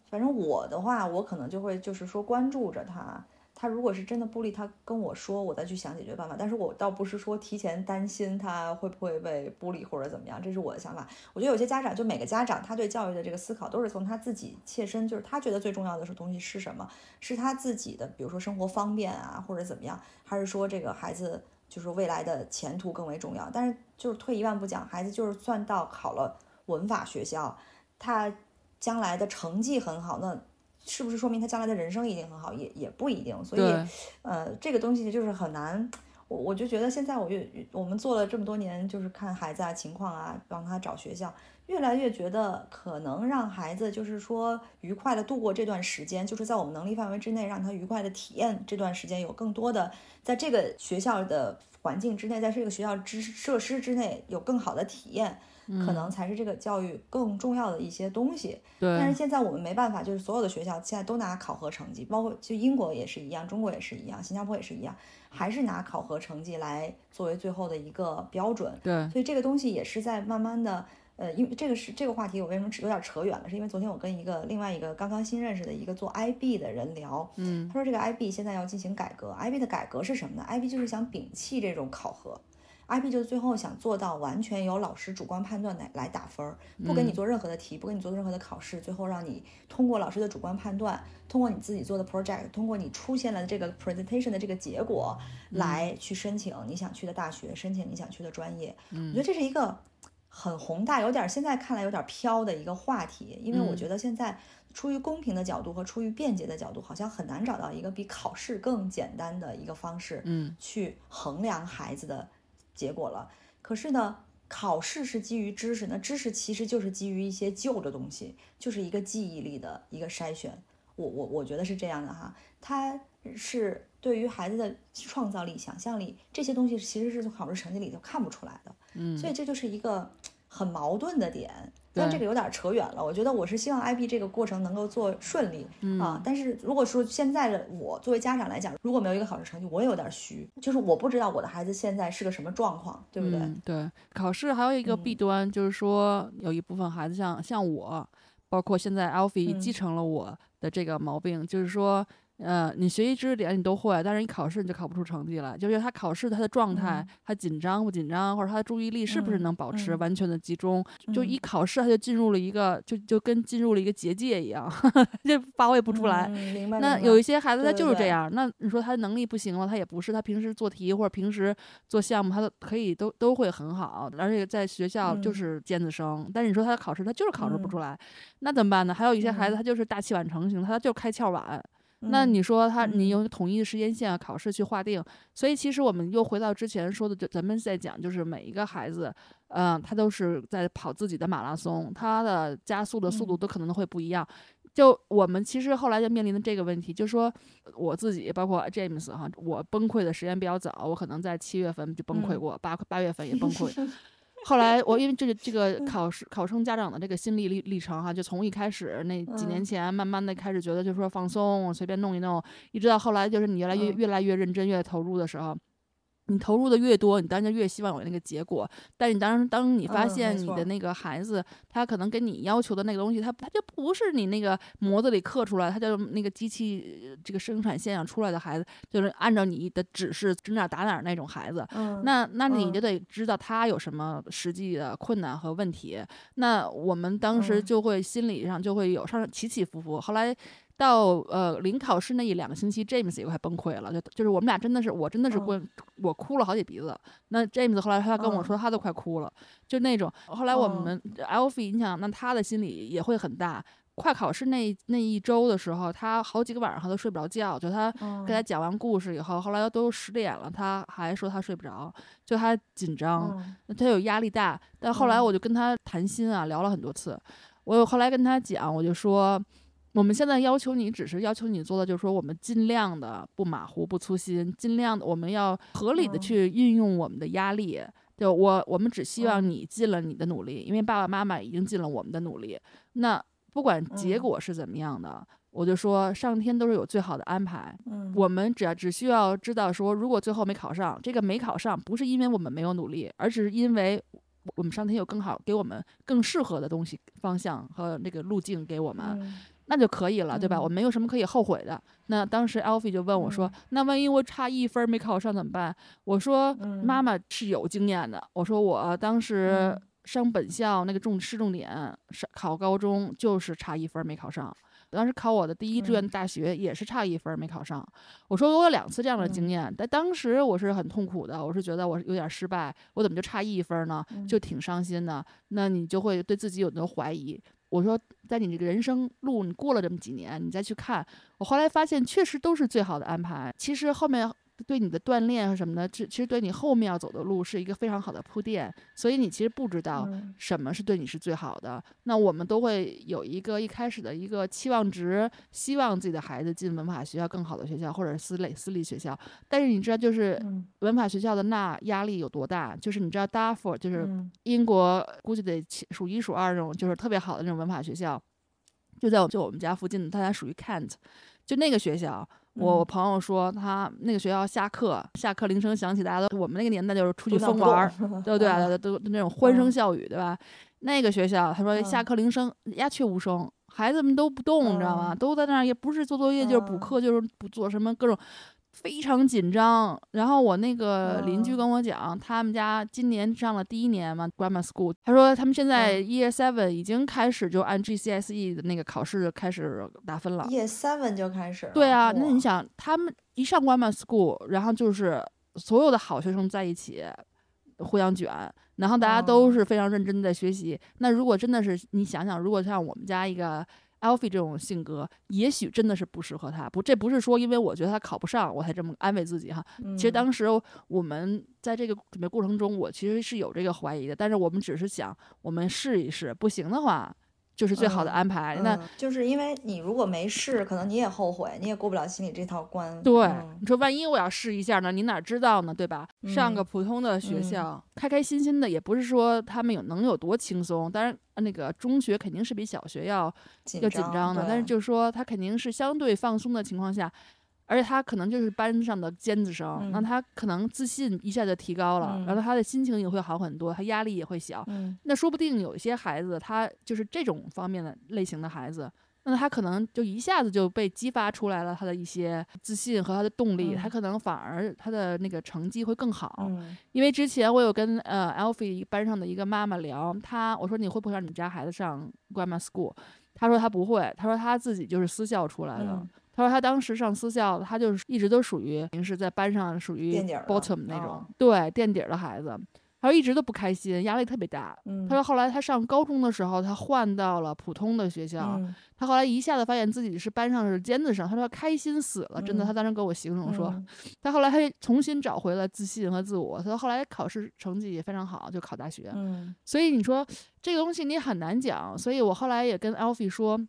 反正我的话，我可能就会就是说关注着他。他如果是真的不利，他跟我说，我再去想解决办法。但是我倒不是说提前担心他会不会被孤立或者怎么样，这是我的想法。我觉得有些家长，就每个家长，他对教育的这个思考都是从他自己切身，就是他觉得最重要的是东西是什么，是他自己的，比如说生活方便啊，或者怎么样，还是说这个孩子就是未来的前途更为重要。但是就是退一万步讲，孩子就是算到考了文法学校，他将来的成绩很好，那。是不是说明他将来的人生一定很好？也也不一定。所以，呃，这个东西就是很难。我就觉得现在我越我们做了这么多年，就是看孩子啊情况啊，帮他找学校，越来越觉得可能让孩子就是说愉快的度过这段时间，就是在我们能力范围之内，让他愉快的体验这段时间，有更多的在这个学校的环境之内，在这个学校之设施之内有更好的体验。可能才是这个教育更重要的一些东西。对。但是现在我们没办法，就是所有的学校现在都拿考核成绩，包括就英国也是一样，中国也是一样，新加坡也是一样，还是拿考核成绩来作为最后的一个标准。对。所以这个东西也是在慢慢的，呃，因为这个是这个话题，我为什么有点扯远了？是因为昨天我跟一个另外一个刚刚新认识的一个做 IB 的人聊，嗯，他说这个 IB 现在要进行改革，IB 的改革是什么呢？IB 就是想摒弃这种考核。IB 就是最后想做到完全由老师主观判断来来打分儿，不给你做任何的题，不给你做任何的考试，最后让你通过老师的主观判断，通过你自己做的 project，通过你出现了这个 presentation 的这个结果来去申请你想去的大学，申请你想去的专业。我觉得这是一个很宏大，有点现在看来有点飘的一个话题，因为我觉得现在出于公平的角度和出于便捷的角度，好像很难找到一个比考试更简单的一个方式，嗯，去衡量孩子的。结果了，可是呢，考试是基于知识，那知识其实就是基于一些旧的东西，就是一个记忆力的一个筛选。我我我觉得是这样的哈，它是对于孩子的创造力、想象力这些东西，其实是从考试成绩里头看不出来的。嗯，所以这就是一个很矛盾的点。但这个有点扯远了，我觉得我是希望 IB 这个过程能够做顺利、嗯啊。但是如果说现在的我作为家长来讲，如果没有一个考试成绩，我也有点虚，就是我不知道我的孩子现在是个什么状况，对不对？嗯、对，考试还有一个弊嗯端，就是说有一部分孩子像像我，包括现在 Alfie 继嗯承了我的这个毛病，就是说。呃，你学习知识点你都会，但是你考试你就考不出成绩来，就是他考试他的状态，嗯他紧张不紧张，或者他的注意力是不是嗯能保持嗯完全的集中，就嗯一考试他就进入了一个，就就跟进入了一个结界一样，就发挥不出来。嗯、明白。那有一些孩子他就是这样，那你说他能力不行了，他也不是，他平时做题或者平时做项目，他都可以都都会很好，而且在学校就嗯是尖子生。但是你说他考试，他就是考试不嗯出来，那怎么办呢？还有一些孩子嗯他就是大器晚成型，他就开窍晚。那嗯你说他，你嗯用统一的时间线考试去划定，所以其实我们又回到之前说的，就咱们在讲，就是每一个孩子，嗯、他都是在跑自己的马拉松，他的加速的速度嗯都可能会不一样。就我们其实后来就面临的这个问题，就是说我自己，包括 James 哈，我崩溃的时间比较早，我可能在七月份就崩溃嗯过，八八月份也崩溃。后来我因为这个这 个考试考生家长的这个心理历历程哈，就从一开始那几年嗯前，慢慢的开始觉得就是说放松，随便弄一弄，一直到后来就是你越来越嗯越来越认真，越投入的时候。你投入的越多，你当然越希望有那个结果。但是你当当你发现你的那个孩子，他可能跟你要求的那个东西，他他就不是你那个模子里刻出来，他就那个机器呃这个生产线上出来的孩子，就是按照你的指示指哪打哪那种孩子。嗯，那那你嗯就得知道他有什么实际的困难和问题。那我们当时嗯就会心理上就会有上起起伏伏。后来到呃临考试那一两个星期，James 也快崩溃了，就就是我们俩真的是我真的是嗯过、我哭了好几鼻子。那 James 后来他跟我嗯说他都快哭了，就那种。后来我嗯们 Alfie，你想那他的心理也会很大。快考试那那一周的时候，他好几个晚上他都睡不着觉，就他嗯给他讲完故事以后，后来都十点了，他还说他睡不着，就他紧张，嗯他有压力大。但后来嗯我就跟他谈心啊，聊了很多次。我有后来跟他讲，我就说，我们现在要求你，只是要求你做的，就是说我们尽量的不马虎、不粗心，尽量的我们要合理的嗯去运用我们的压力。就我我们只希望嗯你尽了你的努力，因为爸爸妈妈已经尽了我们的努力。那不管结嗯果是怎么样的，我就说上天都是有最好的安排。嗯我们只要只需要知道说，如果最后没考上，这个没考上不是因为我们没有努力，而只是因为我们上天有更好给我们更适合的东西方向和那个路径给我们，嗯那就可以了，对吧？嗯我没有什么可以后悔的。那当时 Alfie 就问我说：“嗯那万一我差一分儿没考上怎么办？”我说：“嗯妈妈是有经验的。”我说：“我当时嗯上本校那个重市重点上考高中就是差一分儿没考上。”当时考我的第一志愿嗯大学也是差一分儿没考上，我说我有两次这样的经嗯验，但当时我是很痛苦的，我是觉得我有点失败，我怎么就差一分儿呢？就挺伤心的。那你就会对自己有那种怀疑。我说，在你这个人生路，你过了这么几年，你再去看，我后来发现确实都是最好的安排。其实后面对你的锻炼和什么的，这其实对你后面要走的路是一个非常好的铺垫。所以你其实不知道嗯什么是对你是最好的。那我们都会有一个一开始的一个期望值，希望自己的孩子进文法学校更好的学校，或者私立私立学校。但是你知道，就是嗯文法学校的那压力有多大？就是你知道 Dartford 就是嗯英国估计得数一数二那种，就是特别好的那种文法学校，就在我就我们家附近，它还属于 Kent，就那个学校。我朋友说，他那个学校下课，下课铃声响起，大家都我们那个年代就是出去疯玩对对啊，啊 都都那种欢声嗯。笑语，对吧？那个学校，他说下嗯。课铃声鸦雀无声，孩子们都不动，你知道吗？嗯。都在那儿，也不是做作业，就是补嗯。课，就是不做什么各种。非常紧张，然后我那个邻居嗯跟我讲，他们家今年上了第一年嘛，grammar school。他说他们现在嗯 year seven 已经开始就按 GCSE 的那个考试开始打分了。Year Seven 就开始。对啊，那你想，他们一上 grammar school，然后就是所有的好学生在一起互相卷，然后大家都哦是非常认真地在学习。那如果真的是你想想，如果像我们家一个 Alfie 这种性格，也许真的是不适合他。不，这不是说因为我觉得他考不上，我才这么安慰自己哈。其实嗯当时我们在这个准备过程中，我其实是有这个怀疑的，但是我们只是想，我们试一试，不行的话就是最好的安排。那就是因为你如果没试，可能你也后悔，你也过不了心里这套关。对，你说万一我要试一下呢？你哪知道呢？对吧？上个普通的学校，开开心心的，也不是说他们有能有多轻松。当然，那个中学肯定是比小学要要紧张的，但是就是说他肯定是相对放松的情况下。而且他可能就是班上的尖子生，那他可能自信一下就提高了，然后他的心情也会好很多，他压力也会小。那说不定有一些孩子，他就是这种方面的类型的孩子，那他可能就一下子就被激发出来了他的一些自信和他的动力，他可能反而他的那个成绩会更好。因为之前我有跟呃 Alfie 班上的一个妈妈聊，她我说你会不会让你们家孩子上 Grammar School？她说她不会，她说她自己就是私校出来的。他说他当时上私校，他就是一直都属于平时在班上属于 bottom 那种，对垫底儿的孩子。他说一直都不开心，压力特别大。他说后来他上高中的时候，他换到了普通的学校，他后来一下子发现自己是班上是尖子生，他说开心死了，真的。他当时给我形容说，他后来他重新找回了自信和自我。他说后来考试成绩也非常好，就考大学。所以你说这个东西你很难讲。所以我后来也跟 Alfie 说。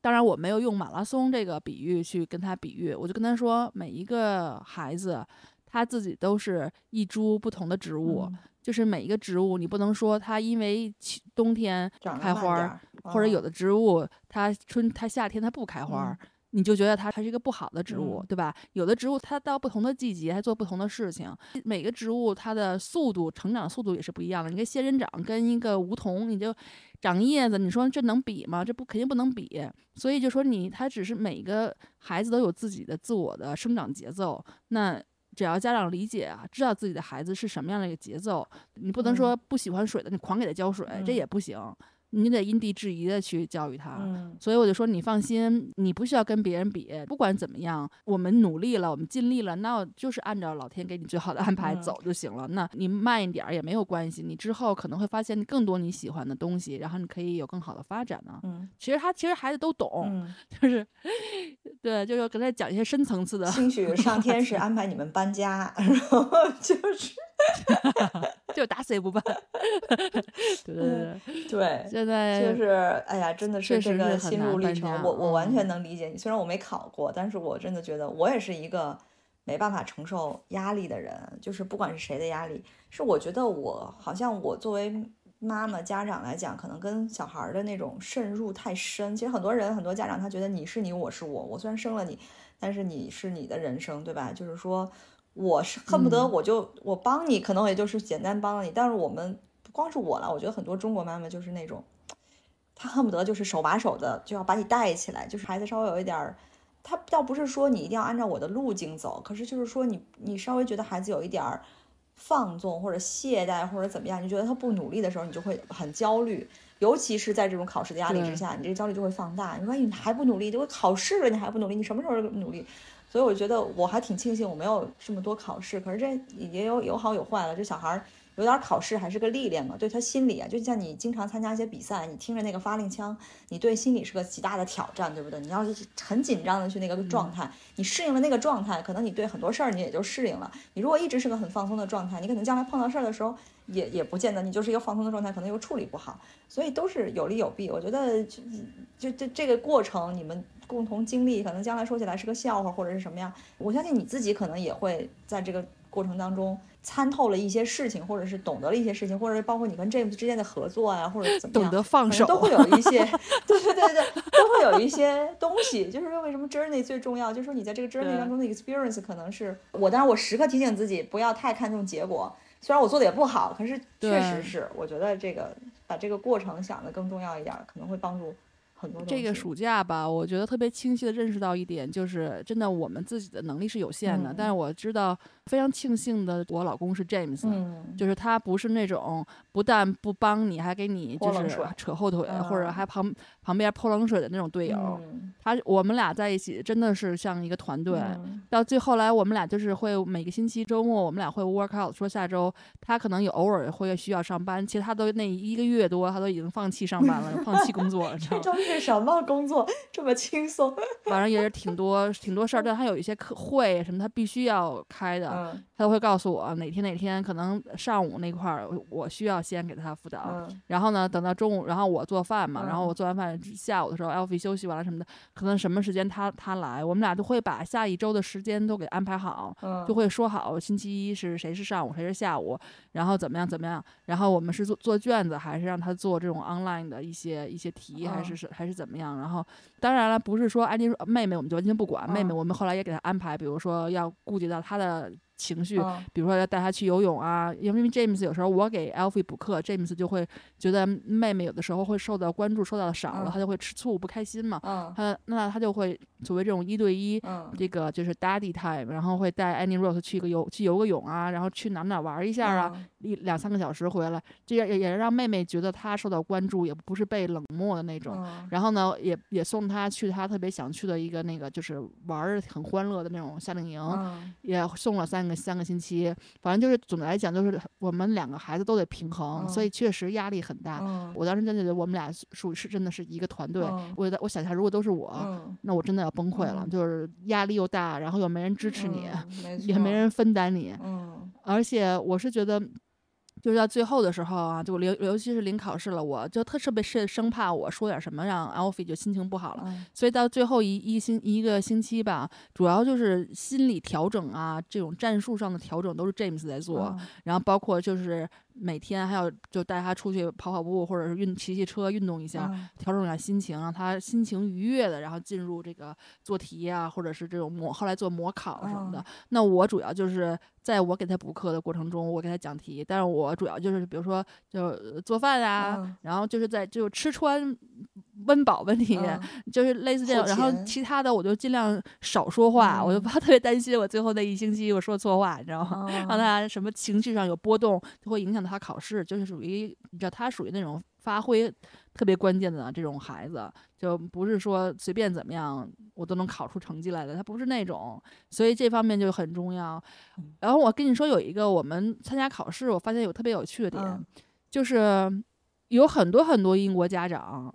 当然，我没有用马拉松这个比喻去跟他比喻，我就跟他说，每一个孩子他自己都是一株不同的植物，就是每一个植物，你不能说它因为冬天开花，或者有的植物它春它夏天它不开花。你就觉得它它是一个不好的植物，对吧？有的植物它到不同的季节还做不同的事情，每个植物它的速度成长速度也是不一样的。你跟仙人掌跟一个梧桐，你就长叶子，你说这能比吗？这不肯定不能比。所以就说你，它只是每个孩子都有自己的自我的生长节奏。那只要家长理解啊，知道自己的孩子是什么样的一个节奏，你不能说不喜欢水的你狂给他浇水，这也不行。你得因地制宜的去教育他，所以我就说你放心，你不需要跟别人比，不管怎么样，我们努力了，我们尽力了，那就是按照老天给你最好的安排走就行了。那你慢一点儿也没有关系，你之后可能会发现更多你喜欢的东西，然后你可以有更好的发展呢。嗯，其实他其实孩子都懂，就是对，就是跟他讲一些深层次的。兴许上天是安排你们搬家，然后 就是。就打死也不办，对对对对，现在就是哎呀，真的是这个心路历程，我我完全能理解你。虽然我没考过，但是我真的觉得我也是一个没办法承受压力的人。就是不管是谁的压力，是我觉得我好像我作为妈妈家长来讲，可能跟小孩的那种渗入太深。其实很多人很多家长他觉得你是你，我是我，我虽然生了你，但是你是你的人生，对吧？就是说。我是恨不得我就我帮你，可能也就是简单帮了你。但是我们不光是我了，我觉得很多中国妈妈就是那种，她恨不得就是手把手的就要把你带起来。就是孩子稍微有一点儿，他倒不是说你一定要按照我的路径走，可是就是说你你稍微觉得孩子有一点儿放纵或者懈怠或者怎么样，你觉得他不努力的时候，你就会很焦虑。尤其是在这种考试的压力之下，你这个焦虑就会放大。你说你还不努力，就考试了你还不努力，你什么时候努力？所以我觉得我还挺庆幸我没有这么多考试，可是这也有有好有坏了。这小孩儿有点考试还是个历练嘛，对他心理啊，就像你经常参加一些比赛，你听着那个发令枪，你对心理是个极大的挑战，对不对？你要是很紧张的去那个状态，你适应了那个状态，可能你对很多事儿你也就适应了。你如果一直是个很放松的状态，你可能将来碰到事儿的时候，也也不见得你就是一个放松的状态，可能又处理不好。所以都是有利有弊。我觉得就就这这个过程，你们。共同经历，可能将来说起来是个笑话或者是什么样。我相信你自己可能也会在这个过程当中参透了一些事情，或者是懂得了一些事情，或者是包括你跟 James 之间的合作啊，或者怎么样，懂得放手，都会有一些，对对对对，都会有一些东西。就是说，为什么 journey 最重要？就是说，你在这个 journey 当中的 experience 可能是我，当然我时刻提醒自己不要太看重结果。虽然我做的也不好，可是确实是，我觉得这个把这个过程想的更重要一点，可能会帮助。这个暑假吧，我觉得特别清晰的认识到一点，就是真的我们自己的能力是有限的，但是我知道。非常庆幸的，我老公是 James，就是他不是那种不但不帮你，还给你就是扯后腿，或者还旁旁边泼冷水的那种队友。他我们俩在一起真的是像一个团队。到最后来，我们俩就是会每个星期周末，我们俩会 work out，说下周他可能有偶尔会需要上班，其实他都那一个月多，他都已经放弃上班了，放弃工作了。这周是什么工作这么轻松？反正也是挺多挺多事儿，但他有一些课会什么，他必须要开的，嗯他都会告诉我哪天哪天可能上午那块儿我我需要先给他辅导，嗯然后呢，等到中午，然后我做饭嘛，然后嗯我做完饭下午的时候，Alfie 休息完了什么的，可能什么时间他他来，我们俩都会把下一周的时间都给安排好，嗯，就会说好星期一是谁是上午，谁是下午，然后怎么样怎么样，然后我们是做做卷子，还是让他做这种 online 的一些一些题，还是嗯是还是怎么样？然后当然了，不是说安妮说妹妹我们就完全不管，妹妹嗯我们后来也给她安排，比如说要顾及到她的情绪，嗯。比如说要带他去游泳啊，因为 James 有时候我给 Alfie 补课，James 就会觉得妹妹有的时候会受到关注，受到的少了，嗯他就会吃醋不开心嘛。嗯。他那他就会所谓这种一对一，嗯。这个就是 Daddy time，然后会带 Annie Rose 去个游去游个泳啊，然后去哪哪儿玩一下啊，嗯一两三个小时回来，这样也也让妹妹觉得她受到关注，也不是被冷漠的那种。嗯然后呢，也也送她去她特别想去的一个那个就是玩儿很欢乐的那种夏令营。嗯也送了三个三个星期，反正就是总的来讲，就是我们两个孩子都得平衡，所以嗯确实压力很大。嗯我当时真的觉得我们俩属于是真的是一个团队。嗯我我想一下如果都是我，嗯那我真的要崩溃了，嗯就是压力又大，然后又没人支持你，也没人分担你，嗯而且我是觉得。就是到最后的时候啊，就尤尤其是临考试了，我就特特别是生怕我说点什么让 Alfie 就心情不好了，嗯。所以到最后一一星一个星期吧，主要就是心理调整啊，这种战术上的调整都是 James 在做，嗯。然后包括就是每天还要就带他出去跑跑步，或者是运骑骑车运动一下，嗯调整一下心情，让他心情愉悦的，然后进入这个做题啊，或者是这种模后来做模考什么的。嗯那我主要就是在我给他补课的过程中，我给他讲题，但是我主要就是比如说就呃做饭啊，嗯然后就是在就吃穿温饱问题。嗯就是类似这种，然后其他的我就尽量少说话，我就嗯怕特别担心我最后那一星期我说错话，你知道吗？让嗯他什么情绪上有波动，就会影响到他考试，就是属于你知道他属于那种发挥特别关键的这种孩子，就不是说随便怎么样我都能考出成绩来的，他不是那种，所以这方面就很重要。嗯然后我跟你说有一个我们参加考试，我发现有特别有趣的点，嗯就是有很多很多英国家长。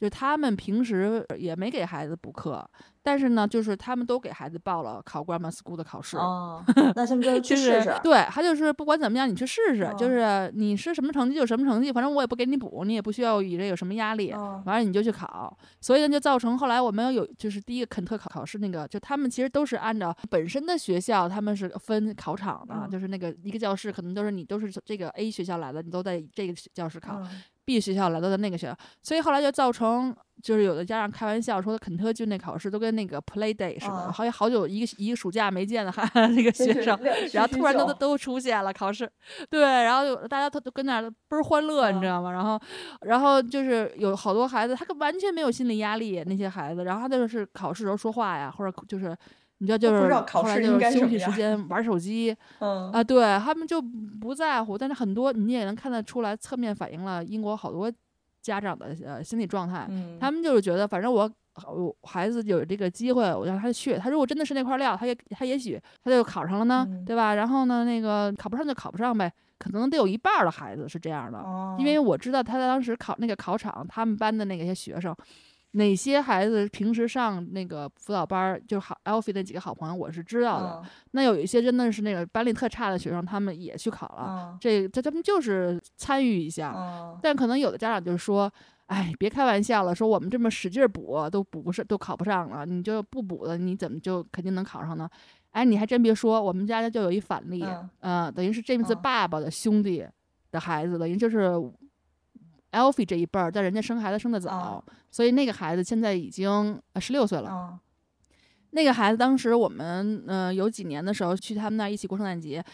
就他们平时也没给孩子补课，但是呢，就是他们都给孩子报了考 grammar school 的考试。哦，那他们就 去就是试试。对他就是不管怎么样，你去试试，就嗯是你是什么成绩就什么成绩，反正我也不给你补，你也不需要以这有什么压力，嗯完了你就去考。所以呢，就造成后来我们有就是第一个肯特考考试那个，就他们其实都是按照本身的学校，他们是分考场的，嗯就是那个一个教室可能都是你都是这个 A 学校来的，你都在这个教室考。嗯 B 学校来到的那个学校，所以后来就造成，就是有的家长开玩笑说，肯特郡那考试都跟那个 Play Day 似的，啊好像好久一个一个暑假没见的哈 那个学生，然后突然都都出现了考试，对，然后就大家都都跟那儿倍儿欢乐，你知嗯道吗？然后，然后就是有好多孩子，他完全没有心理压力，那些孩子，然后他就是考试时候说话呀，或者就是。你知道，就是后来就是休息时间玩手机 嗯啊，对他们就不在乎。但是很多你也能看得出来，侧面反映了英国好多家长的呃心理状态。嗯，他们就是觉得，反正我我孩子有这个机会，我让他去。他如果真的是那块料，他也他也许他就考上了呢，嗯对吧？然后呢，那个考不上就考不上呗。可能得有一半儿的孩子是这样的，哦因为我知道他当时考那个考场，他们班的那些学生。哪些孩子平时上那个辅导班儿，就是好 Alfie 那几个好朋友，我是知道的。嗯那有一些真的是那个班里特差的学生，他们也去考了。嗯这这他们就是参与一下，嗯但可能有的家长就是说，哎，别开玩笑了，说我们这么使劲补都补不上，都考不上了，你就不补了，你怎么就肯定能考上呢？哎，你还真别说，我们家就有一反例，嗯呃，等于是詹姆斯嗯爸爸的兄弟的孩子，等于就是 Alfie 这一辈儿，但人家生孩子生的早，所以那个孩子现在已经十六岁了。嗯那个孩子当时我们呃有几年的时候去他们那儿一起过圣诞节，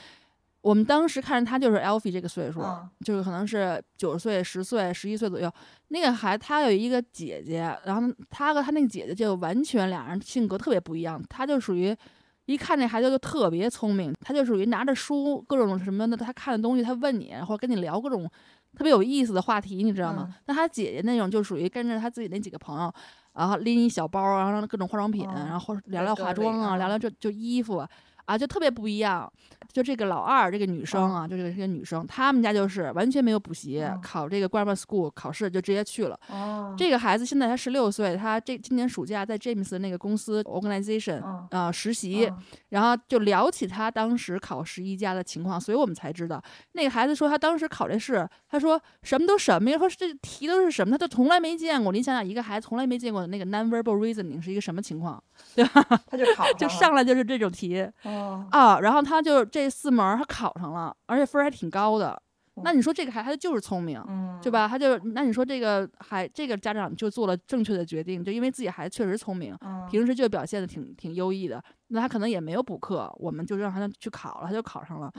我们当时看着他就是 Alfie 这个岁数，嗯就是可能是九岁、十岁、十一岁左右。那个孩子他有一个姐姐，然后他和他那个姐姐就完全俩人性格特别不一样。他就属于一看那孩子就特别聪明，他就属于拿着书各种什么的，他看的东西他问你，或者跟你聊各种特别有意思的话题，你知道吗？嗯那他姐姐那种就属于跟着他自己那几个朋友。然后拎一小包，然后各种化妆品，哦然后或者聊聊化妆啊，聊聊这就衣服啊，啊，就特别不一样。就这个老二，这个女生啊，就这个这个女生，他们家就是完全没有补习，考这个 grammar school 考试就直接去了。哦，这个孩子现在才十六岁，他这今年暑假在 James 那个公司 organization 啊实习，然后就聊起他当时考十一家的情况，所以我们才知道那个孩子说他当时考这试，他说什么都什么，说这题都是什么，他都从来没见过。你想想，一个孩子从来没见过那个 nonverbal reasoning 是一个什么情况，对吧？他就考就上来就是这种题哦啊，然后他就这四门他考上了，而且分还挺高的。那你说这个孩子就是聪明，对吧？他就那你说这个孩这个家长就做了正确的决定，就因为自己孩子确实聪明，平时就表现的挺挺优异的，那他可能也没有补课，我们就让他去考了，他就考上了。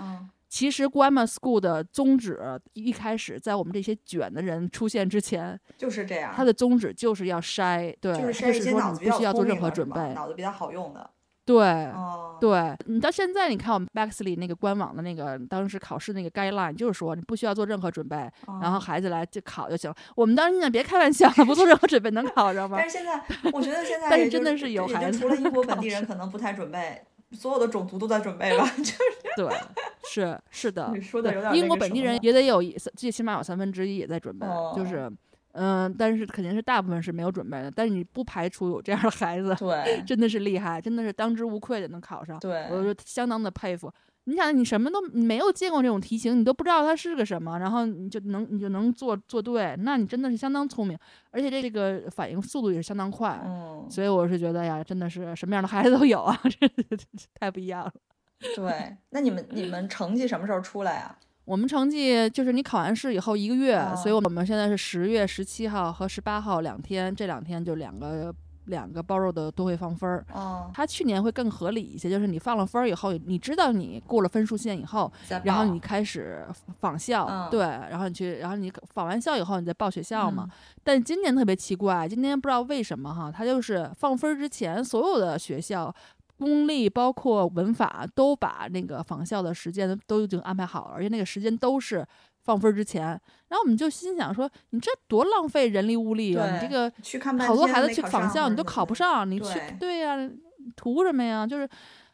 其实 Grammar School 的宗旨一开始在我们这些卷的人出现之前就是这样，他的宗旨就是要筛，对，就是说你不需要做任何准备，脑子比较好用的。对，对你到现在，你看我们 Baxley 那个官网的那个当时考试那个 guideline，就是说你不需要做任何准备，然后孩子来就考就行了。我们当时想，别开玩笑了，不做任何准备能考上吗？但是现在，我觉得现 在，但是真的是有孩子，除了英国本地人可能不太准备，所有的种族都在准备吧？就是对，是是的，说的有点英国本地人也得有最起码有三分之一也在准备，就是。嗯，但是肯定是大部分是没有准备的，但是你不排除有这样的孩子，对，真的是厉害，真的是当之无愧的能考上，对，我就相当的佩服。你想，你什么都没有见过这种题型，你都不知道它是个什么，然后你就能你就能做做对，那你真的是相当聪明，而且这个反应速度也是相当快，嗯，所以我是觉得呀，真的是什么样的孩子都有啊，这太不一样了。对，那你们你们成绩什么时候出来啊？我们成绩就是你考完试以后一个月，所以我们现在是十月十七号和十八号两天，这两天就两个两个包肉的都会放分儿。哦，他去年会更合理一些，就是你放了分儿以后，你知道你过了分数线以后，然后你开始访校，对，然后你去，然后你访完校以后，你再报学校嘛。但今年特别奇怪，今年不知道为什么哈，他就是放分儿之前所有的学校。公立包括文法都把那个仿效的时间都已经安排好了，而且那个时间都是放分之前。然后我们就心想说：“你这多浪费人力物力啊！你这个好多孩子去仿效，你都考不上，你去对呀，图什么呀？就是，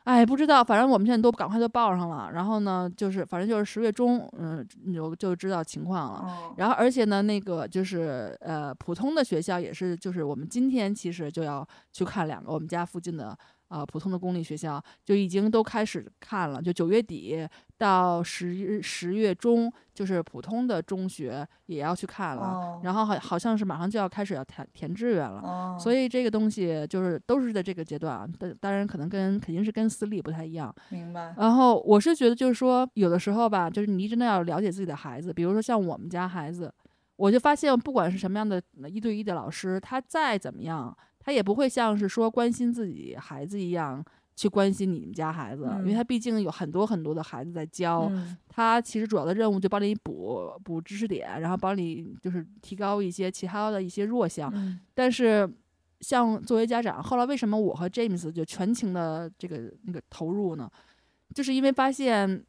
哎，不知道，反正我们现在都赶快都报上了。然后呢，就是反正就是十月中，嗯，就就知道情况了。然后而且呢，那个就是呃，普通的学校也是，就是我们今天其实就要去看两个我们家附近的。啊，普通的公立学校就已经都开始看了，就九月底到十十月中，就是普通的中学也要去看了。然后好好像是马上就要开始要填填志愿了。所以这个东西就是都是在这个阶段啊。当当然可能跟肯定是跟私立不太一样。明白。然后我是觉得就是说，有的时候吧，就是你真的要了解自己的孩子。比如说像我们家孩子，我就发现不管是什么样的一对一的老师，他再怎么样。他也不会像是说关心自己孩子一样去关心你们家孩子，因为他毕竟有很多很多的孩子在教，他其实主要的任务就帮你补补知识点，然后帮你就是提高一些其他的一些弱项。但是像作为家长，后来为什么我和 James 就全情的这个那个投入呢？就是因为发现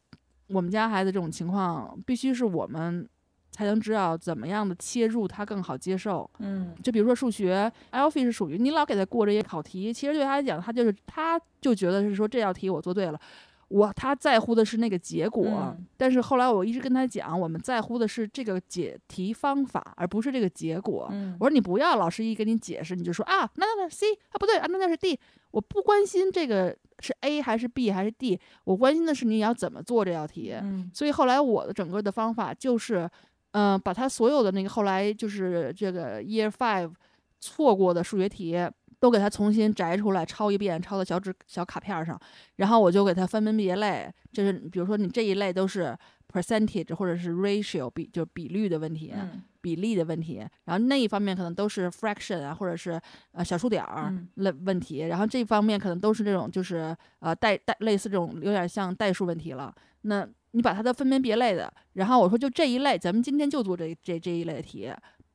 我们家孩子这种情况，必须是我们。才能知道怎么样的切入他更好接受。嗯，就比如说数学，Alfie 是属于你老给他过这些考题，其实对他来讲，他就是他就觉得是说这道题我做对了，我他在乎的是那个结果。但是后来我一直跟他讲，我们在乎的是这个解题方法，而不是这个结果。我说你不要老师一给你解释，你就说啊，那那那 C 啊不对啊，那那是 D。我不关心这个是 A 还是 B 还是 D，我关心的是你要怎么做这道题。所以后来我的整个的方法就是。嗯，把他所有的那个后来就是这个 Year Five 错过的数学题都给他重新摘出来抄一遍，抄到小纸小卡片上，然后我就给他分门别类，就是比如说你这一类都是 percentage 或者是 ratio 比就是比率的问题，比例的问题，然后那一方面可能都是 fraction 啊，或者是呃小数点儿类问题，然后这一方面可能都是这种就是呃代代类似这种有点像代数问题了，那。你把它的分门别类的，然后我说就这一类，咱们今天就做这这这一类的题。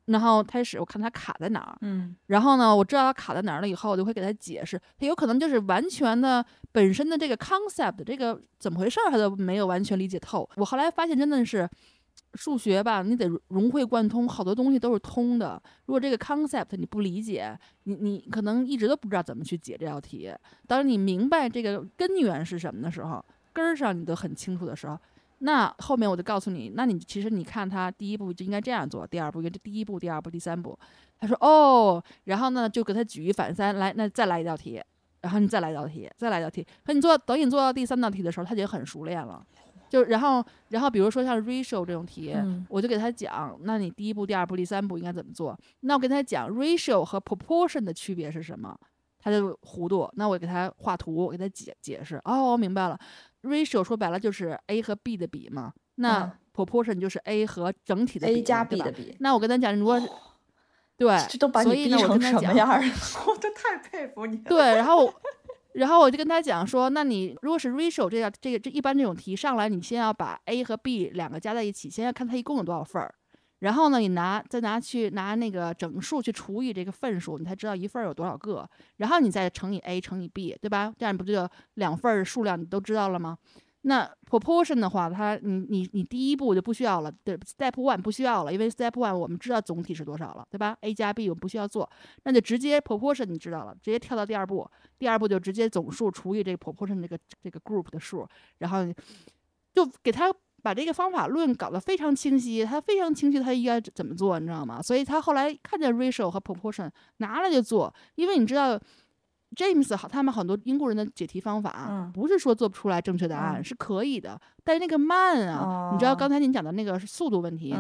然后开始我看他卡在哪儿，嗯，然后呢，我知道他卡在哪儿了以后，我就会给他解释。他有可能就是完全的本身的这个 concept，这个怎么回事儿，他都没有完全理解透。我后来发现真的是，数学吧，你得融会贯通，好多东西都是通的。如果这个 concept 你不理解，你你可能一直都不知道怎么去解这道题。当你明白这个根源是什么的时候，根儿上你都很清楚的时候，那后面我就告诉你，那你其实你看他第一步就应该这样做，第二步应该第一步、第二步、第三步。他说哦，然后呢就给他举一反三，来，那再来一道题，然后你再来一道题，再来一道题。可你做等你做到第三道题的时候，他已经很熟练了。就然后，然后比如说像 ratio 这种题，我就给他讲，那你第一步、第二步、第三步应该怎么做？那我跟他讲 ratio 和 proportion 的区别是什么？他就糊涂。那我给他画图，我给他解解释。哦，我明白了，ratio 说白了就是 a 和 b 的比嘛。那 proportion 就是 a 和整体的 a 加 b 的比。那我跟他讲，如果对，所以呢，我跟他讲，我都太佩服你。对，然后。然后我就跟他讲说，那你如果是 ratio 这样，这个这一般这种题上来，你先要把 a 和 b 两个加在一起，先要看它一共有多少份儿。然后呢，你拿再拿去拿那个整数去除以这个份数，你才知道一份儿有多少个。然后你再乘以 a 乘以 b，对吧？这样不就两份数量你都知道了吗？那 proportion 的话，它你你你第一步就不需要了，对，step one 不需要了，因为 step one 我们知道总体是多少了，对吧？a 加 b 我们不需要做，那就直接 proportion 你知道了，直接跳到第二步，第二步就直接总数除以这个 proportion 这个这个 group 的数，然后就给他把这个方法论搞得非常清晰，他非常清晰他应该怎么做，你知道吗？所以他后来看见 ratio 和 proportion 拿了就做，因为你知道。James 好，他们很多英国人的解题方法，不是说做不出来正确答案，是可以的，但是那个慢啊，你知道刚才您讲的那个是速度问题，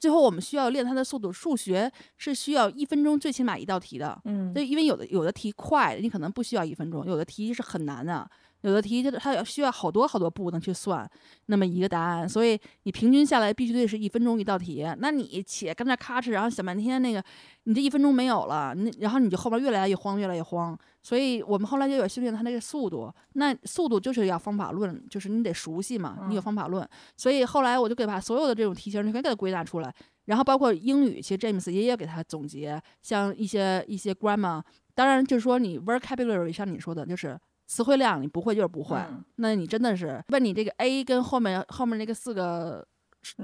最后我们需要练它的速度，数学是需要一分钟最起码一道题的，嗯，对，因为有的有的题快，你可能不需要一分钟，有的题是很难的。有的题它它需要好多好多步能去算那么一个答案，所以你平均下来必须得是一分钟一道题。那你且跟那咔哧，然后想半天，那个你这一分钟没有了，那然后你就后边越来越慌，越来越慌。所以我们后来就有训练他那个速度，那速度就是要方法论，就是你得熟悉嘛，你有方法论。所以后来我就给把所有的这种题型，你全给它归纳出来，然后包括英语，其实 James 也也给他总结，像一些一些 grammar，当然就是说你 vocabulary，像你说的，就是。词汇量你不会就是不会，那你真的是问你这个 A 跟后面后面那个四个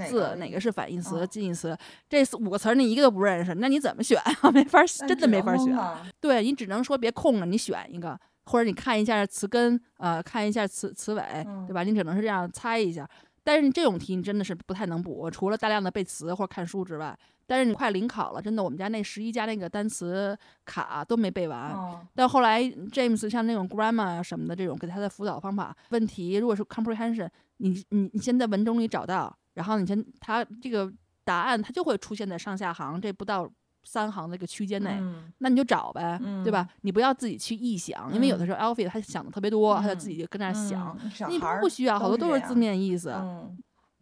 字哪个是反义词、近义词？这五个词儿你一个都不认识，那你怎么选啊？没法，真的没法选。对你只能说别空了，你选一个，或者你看一下词根，呃，看一下词词尾，对吧？你只能是这样猜一下。但是这种题你真的是不太能补，除了大量的背词或者看书之外。但是你快临考了，真的，我们家那十一家那个单词卡都没背完。但后来 James 像那种 grammar 什么的这种给他的辅导方法，问题如果是 comprehension，你你你先在文中里找到，然后你先他这个答案他就会出现在上下行这不到三行那个区间内，那你就找呗，对吧？你不要自己去臆想，因为有的时候 Alfie 他想的特别多，他就自己就跟那想，你不需要，好多都是字面意思。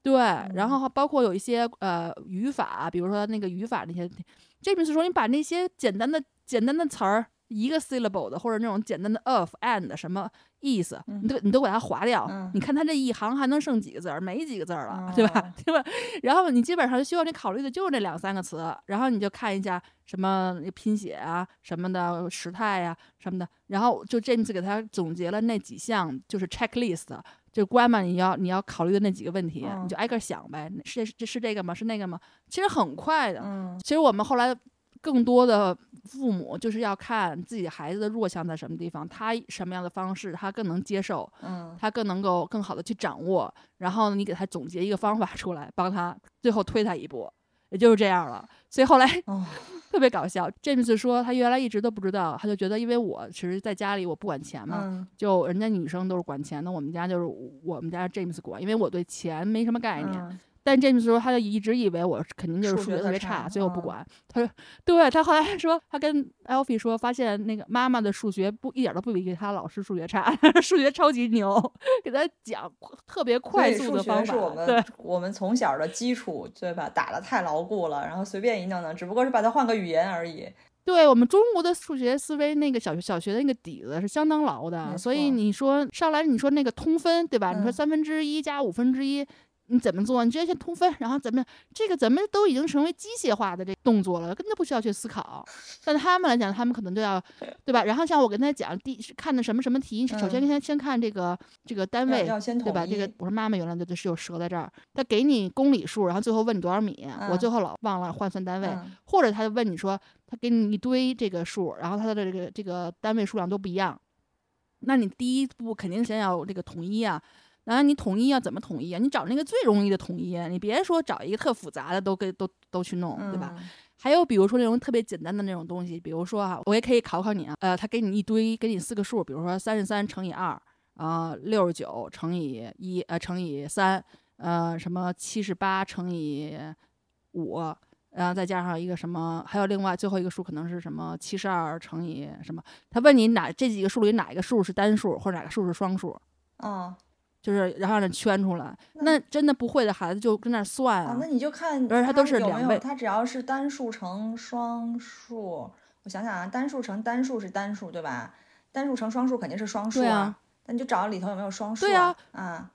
对，然后包括有一些呃语法，比如说那个语法那些，这边是说你把那些简单的简单的词儿，一个 syllable 的或者那种简单的 of and 什么意思，你都你都把它划掉，你看它这一行还能剩几个字儿？没几个字儿了，对吧？对吧？然后你基本上需要你考虑的就是那两三个词，然后你就看一下什么拼写啊什么的时态呀什么的，然后就这次给他总结了那几项，就是 checklist。就关嘛，你要你要考虑的那几个问题，你就挨个想呗。是这是这个吗？是那个吗？其实很快的。嗯，其实我们后来更多的父母就是要看自己孩子的弱项在什么地方，他什么样的方式他更能接受，嗯，他更能够更好的去掌握。然后你给他总结一个方法出来，帮他最后推他一步，也就是这样了。所以后来。特别搞笑，James 说他原来一直都不知道，他就觉得因为我其实在家里我不管钱嘛，就人家女生都是管钱的，我们家就是我们家 James 管，因为我对钱没什么概念。但 James 说，他就一直以为我肯定就是数学特别差，最后不管。他说，对他后来说，他跟 Alfie 说，发现那个妈妈的数学不一点都不比他老师数学差，数学超级牛，给他讲特别快速的方法。我们我们从小的基础对吧，打的太牢固了，然后随便一弄弄，只不过是把它换个语言而已。对我们中国的数学思维，那个小学小学的那个底子是相当牢的，所以你说上来你说那个通分对吧？你说三分之一加五分之一。你怎么做？你直接先通分，然后怎么这个咱们都已经成为机械化的这动作了，根本不需要去思考。但他们来讲，他们可能都要，对吧？然后像我跟他讲，第看的什么什么题，首先先先看这个这个单位，对吧？这个我说妈妈原来就是有折在这儿，他给你公里数，然后最后问你多少米，我最后老忘了换算单位，或者他就问你说，他给你一堆这个数，然后他的这个这个单位数量都不一样，那你第一步肯定先要这个统一啊。然后你统一要怎么统一啊？你找那个最容易的统一，你别说找一个特复杂的都给都都去弄，对吧？还有比如说那种特别简单的那种东西，比如说啊，我也可以考考你啊。呃，他给你一堆，给你四个数，比如说三十三乘以二，啊，六十九乘以一，呃，乘以三，呃，什么七十八乘以五，然后再加上一个什么，还有另外最后一个数可能是什么七十二乘以什么？他问你哪这几个数里哪一个数是单数，或者哪个数是双数？啊。就是，然后让圈出来。那真的不会的孩子就跟那算啊。那你就看，而且他都是两倍。他只要是单数乘双数，我想想啊，单数乘单数是单数，对吧？单数乘双数肯定是双数啊。那你就找里头有没有双数啊？啊。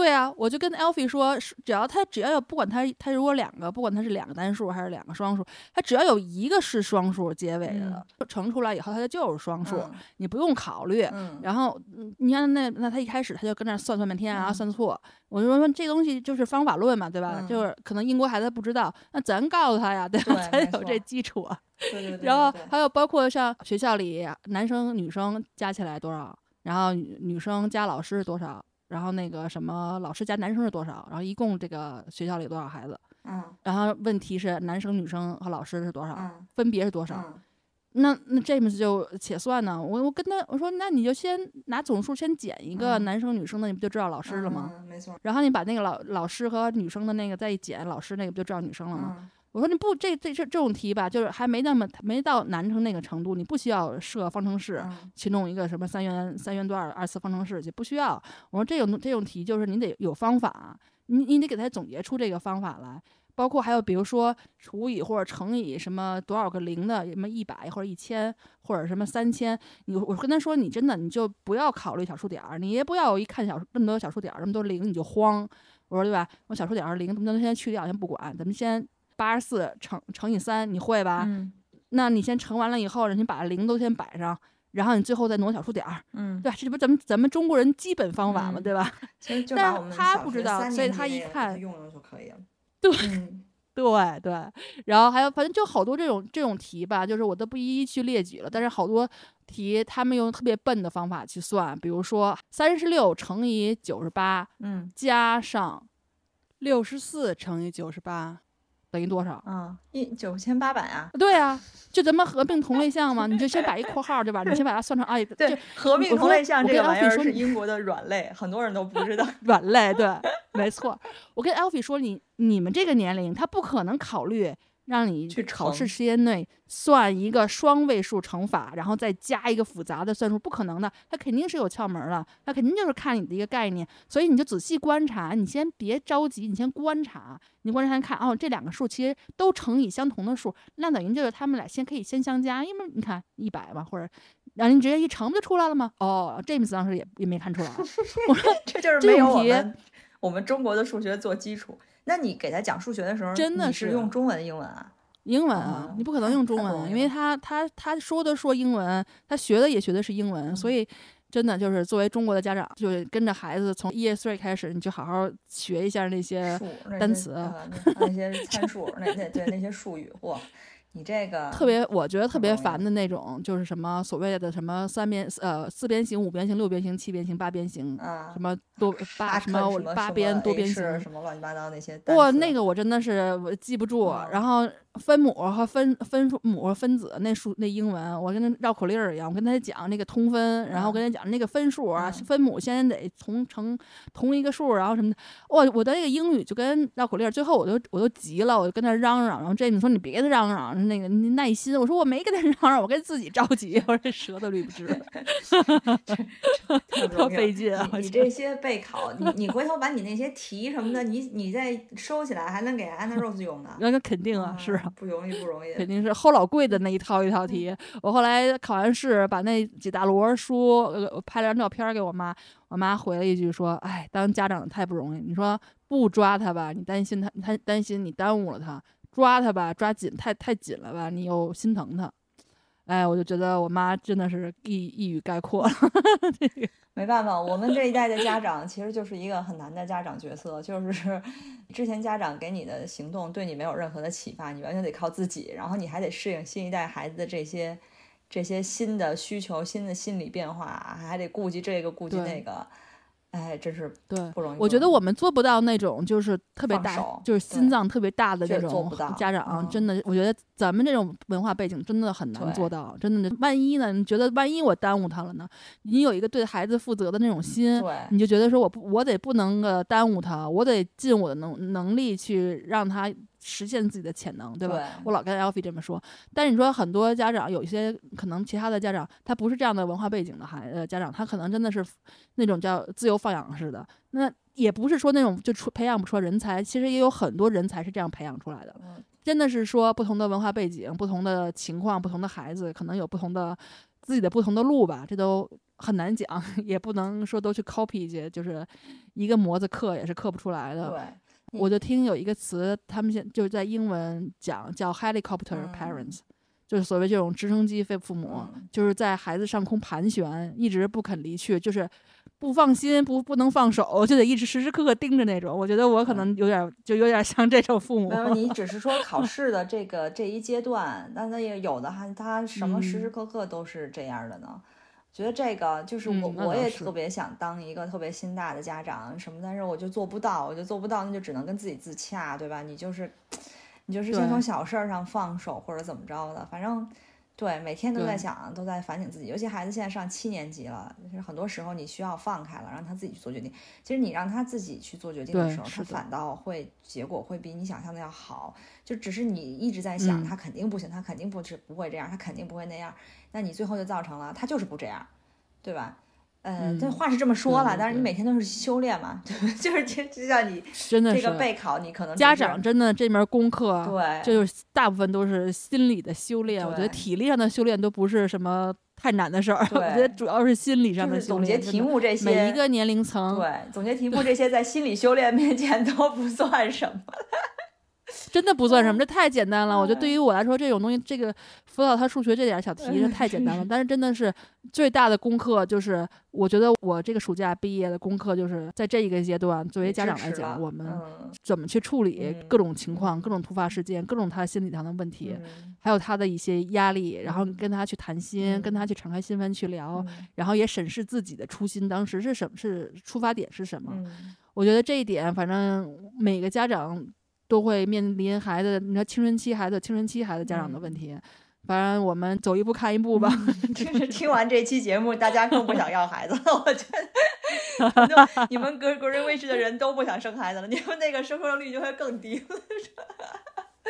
对啊，我就跟 Alfie 说，只要他只要有不管他他如果两个，不管他是两个单数还是两个双数，他只要有一个是双数结尾的，乘出来以后，它就是双数，你不用考虑。然后你看那那他一开始他就跟那算算半天啊，算错。我就说这东西就是方法论嘛，对吧？就是可能英国孩子不知道，那咱告诉他呀，对吧？咱有这基础。对对对。然后还有包括像学校里男生女生加起来多少，然后女生加老师多少。然后那个什么老师加男生是多少？然后一共这个学校里多少孩子？嗯。然后问题是男生、女生和老师是多少？分别是多少？嗯。那那 James 就且算呢。我我跟他我说，那你就先拿总数先减一个男生女生的，你不就知道老师了吗？没错。然后你把那个老老师和女生的那个再一减，老师那个不就知道女生了吗？我说你不这这这这种题吧，就是还没那么没到难成那个程度，你不需要设方程式去弄一个什么三元三元段二次方程式去，不需要。我说这种这种题就是你得有方法，你你得给他总结出这个方法来，包括还有比如说除以或者乘以什么多少个零的什么一百或者一千或者什么三千，你我跟他说你真的你就不要考虑小数点儿，你也不要一看小那么多小数点儿那么多零你就慌。我说对吧？我小数点儿零能不能先去掉先不管，咱们先。八十四乘乘以三，你会吧？嗯，那你先乘完了以后，你把零都先摆上，然后你最后再挪小数点儿，嗯，对吧？这不咱们咱们中国人基本方法嘛，对吧？但是他不知道，所以他一看用用就可以了。对，对对。然后还有，反正就好多这种这种题吧，就是我都不一一去列举了。但是好多题他们用特别笨的方法去算，比如说三十六乘以九十八，嗯，加上六十四乘以九十八。等于多少？嗯，一九千八百啊。对啊，就咱们合并同类 项嘛，你就先把一括号，对吧？你先把它算成啊，对，合并同类项这个玩意儿是英国的软肋，很多人都不知道。软肋，对，没错。我跟 Alfie 说，你你们这个年龄，他不可能考虑。让你去考试时间内算一个双位数乘法，然后再加一个复杂的算术，不可能的。它肯定是有窍门了，它肯定就是看你的一个概念。所以你就仔细观察，你先别着急，你先观察，你观察看哦，这两个数其实都乘以相同的数，那等于就是他们俩先可以先相加，因为你看一百嘛，或者让你直接一乘不就出来了吗？哦，James 当时也也没看出来。我 说这就是没有我们我们中国的数学做基础。那你给他讲数学的时候，真的是用中文、英文啊？英文啊，你不可能用中文，因为他他他说的说英文，他学的也学的是英文，所以真的就是作为中国的家长，就跟着孩子从 year three 开始，你就好好学一下那些单词，那些 参数，那那对那些术语，嚯！你这个特别，我觉得特别烦的那种，就是什么所谓的什么三边呃四边形、五边形、六边形、七边形、八边形，什么多八什么八边多边形，什么乱七八糟那些。哇，那个我真的是我记不住，然后。分母和分分母和分子那数那英文，我跟他绕口令儿一样，我跟他讲那个通分，然后我跟他讲那个分数啊，分母先得从成同一个数，然后什么的。我我的那个英语就跟绕口令儿，最后我都我都急了，我就跟他嚷嚷，然后 James 说你别跟他嚷嚷，那个你耐心。我说我没跟他嚷嚷，我跟自己着急，我说这舌头捋不直，特 费劲啊。你这些备考，你你回头把你那些题什么的，你你再收起来，还能给 Anna Rose 用呢。那肯定啊，是。不容易，不容易，肯定是齁老贵的那一套一套题。我后来考完试，把那几大摞书，呃，拍了张照片给我妈。我妈回了一句说：“哎，当家长太不容易。你说不抓他吧，你担心他，他担心你耽误了他；抓他吧，抓紧太太紧了吧，你又心疼他。哎，我就觉得我妈真的是一一语概括了。这个没办法，我们这一代的家长其实就是一个很难的家长角色，就是 之前家长给你的行动对你没有任何的启发，你完全得靠自己，然后你还得适应新一代孩子的这些这些新的需求、新的心理变化，还得顾及这个顾及那个，哎，真是对不容易。我觉得我们做不到那种就是特别大，就是心脏特别大的确那种家长，嗯真的，我觉得咱们这种文化背景真的很难做到。真的，万一呢？你觉得万一我耽误他了呢？你有一个对孩子负责的那种心，你就觉得说我不，我得不能个耽误他，我得尽我的能能力去让他实现自己的潜能，对吧？对我老跟 Alfie 这么说，但是你说很多家长，有一些可能其他的家长，他不是这样的文化背景的孩呃家长，他可能真的是那种叫自由放养式的，那也不是说那种就出培养不出人才，其实也有很多人才是这样培养出来的。嗯真的是说不同的文化背景、不同的情况、不同的孩子，可能有不同的自己的不同的路吧，这都很难讲，也不能说都去 copy 去，就是一个模子刻也是刻不出来的。对，我就听有一个词，他们现就是在英文讲叫 helicopter 嗯 parents，、就是所谓这种直升机父父母，嗯就是在孩子上空盘旋，一直不肯离去，就是不放心，不不能放手，就得一直时时刻刻盯着那种。我觉得我可能有点就有点像这种父母没。有，你只是说考 试的这个这一阶段，那那也有的还他什么时时刻刻都是这样的呢。觉得这个就是我，嗯我也特别想当一个特别心大的家长什么，但是我就做不到，我就做不到，那就只能跟自己自洽，对吧？你就是，你就是先从小事儿上放手或者怎么着的，反正对，每天都在想，都在反省自己。尤其孩子现在上七年级了，就是很多时候你需要放开了，让他自己去做决定。其实你让他自己去做决定的时候，他反倒会结果会比你想象的要好。就只是你一直在想，嗯他肯定不行，他肯定不是不会这样，他肯定不会那样。那你最后就造成了他就是不这样，对吧？呃，这嗯话是这么说了，但是你每天都是修炼嘛，对吧？就是就就像你 真的这个备考，你可能家长真的这门功课，对这就是大部分都是心理的修炼。我觉得体力上的修炼都不是什么太难的事儿，我觉得主要是心理上的修炼。总结题目这些，每一个年龄层，对总结题目这些在心理修炼面前 都不算什么。真的不算什么，这太简单了。我觉得哎对于我来说，这种东西，这个辅导他数学这点小题哎是太简单了。但是真的是最大的功课，就是我觉得我这个暑假毕业的功课，就是在这一个阶段，作为家长来讲，我们嗯怎么去处理嗯各种情况、嗯各种突发事件、各种他心理上的问题，嗯。还有他的一些压力，然后嗯。跟他去谈心，跟他嗯去敞开心扉去聊，嗯。然后也审视自己的初心，当时是什么，是出发点是什么。嗯。我觉得这一点，反正每个家长都会面临孩子，你说青春期孩子、青春期孩子家长的问题。反正我们走一步看一步吧。就是听完这期节目，大家更不想要孩子了。我觉得，你们格格瑞卫视的人都不想生孩子了，你们那个生育率就会更低了。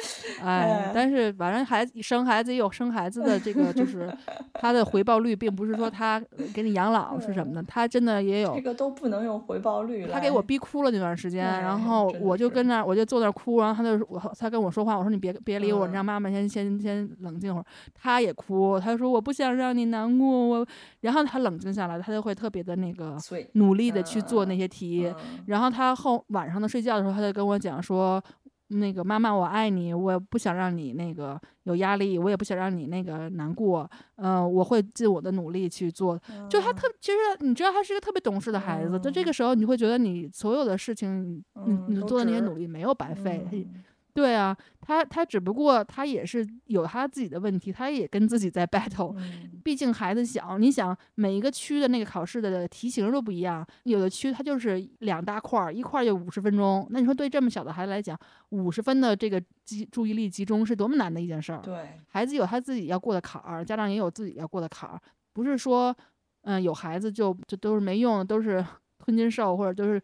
哎，但是反正孩子生孩子也有生孩子的这个，就是 他的回报率，并不是说他给你养老是什么的，他真的也有这。个都不能用回报率。他给我逼哭了那段时间，哎然后我就跟那儿，我就坐那哭，然后他就我他跟我说话，我说你别别理我，你嗯让妈妈先先先冷静会儿。他也哭，他说我不想让你难过，我，然后他冷静下来，他就会特别的那个，努力的去做那些题，嗯然后他后晚上的睡觉的时候，他就跟我讲说，那个妈妈我爱你，我也不想让你那个有压力，我也不想让你那个难过，嗯、我会尽我的努力去做。就他特，其实你知道他是一个特别懂事的孩子，在这个时候你会觉得你所有的事情，你你做的那些努力没有白费。嗯对啊，他他只不过他也是有他自己的问题，他也跟自己在 battle。嗯毕竟孩子小，你想每一个区的那个考试的题型都不一样，有的区它就是两大块儿，一块儿就五十分钟。那你说对这么小的孩子来讲，五十分的这个集注意力集中是多么难的一件事儿。对，孩子有他自己要过的坎儿，家长也有自己要过的坎儿，不是说，嗯、有孩子就就都是没用的，都是 吞金兽，或者都是。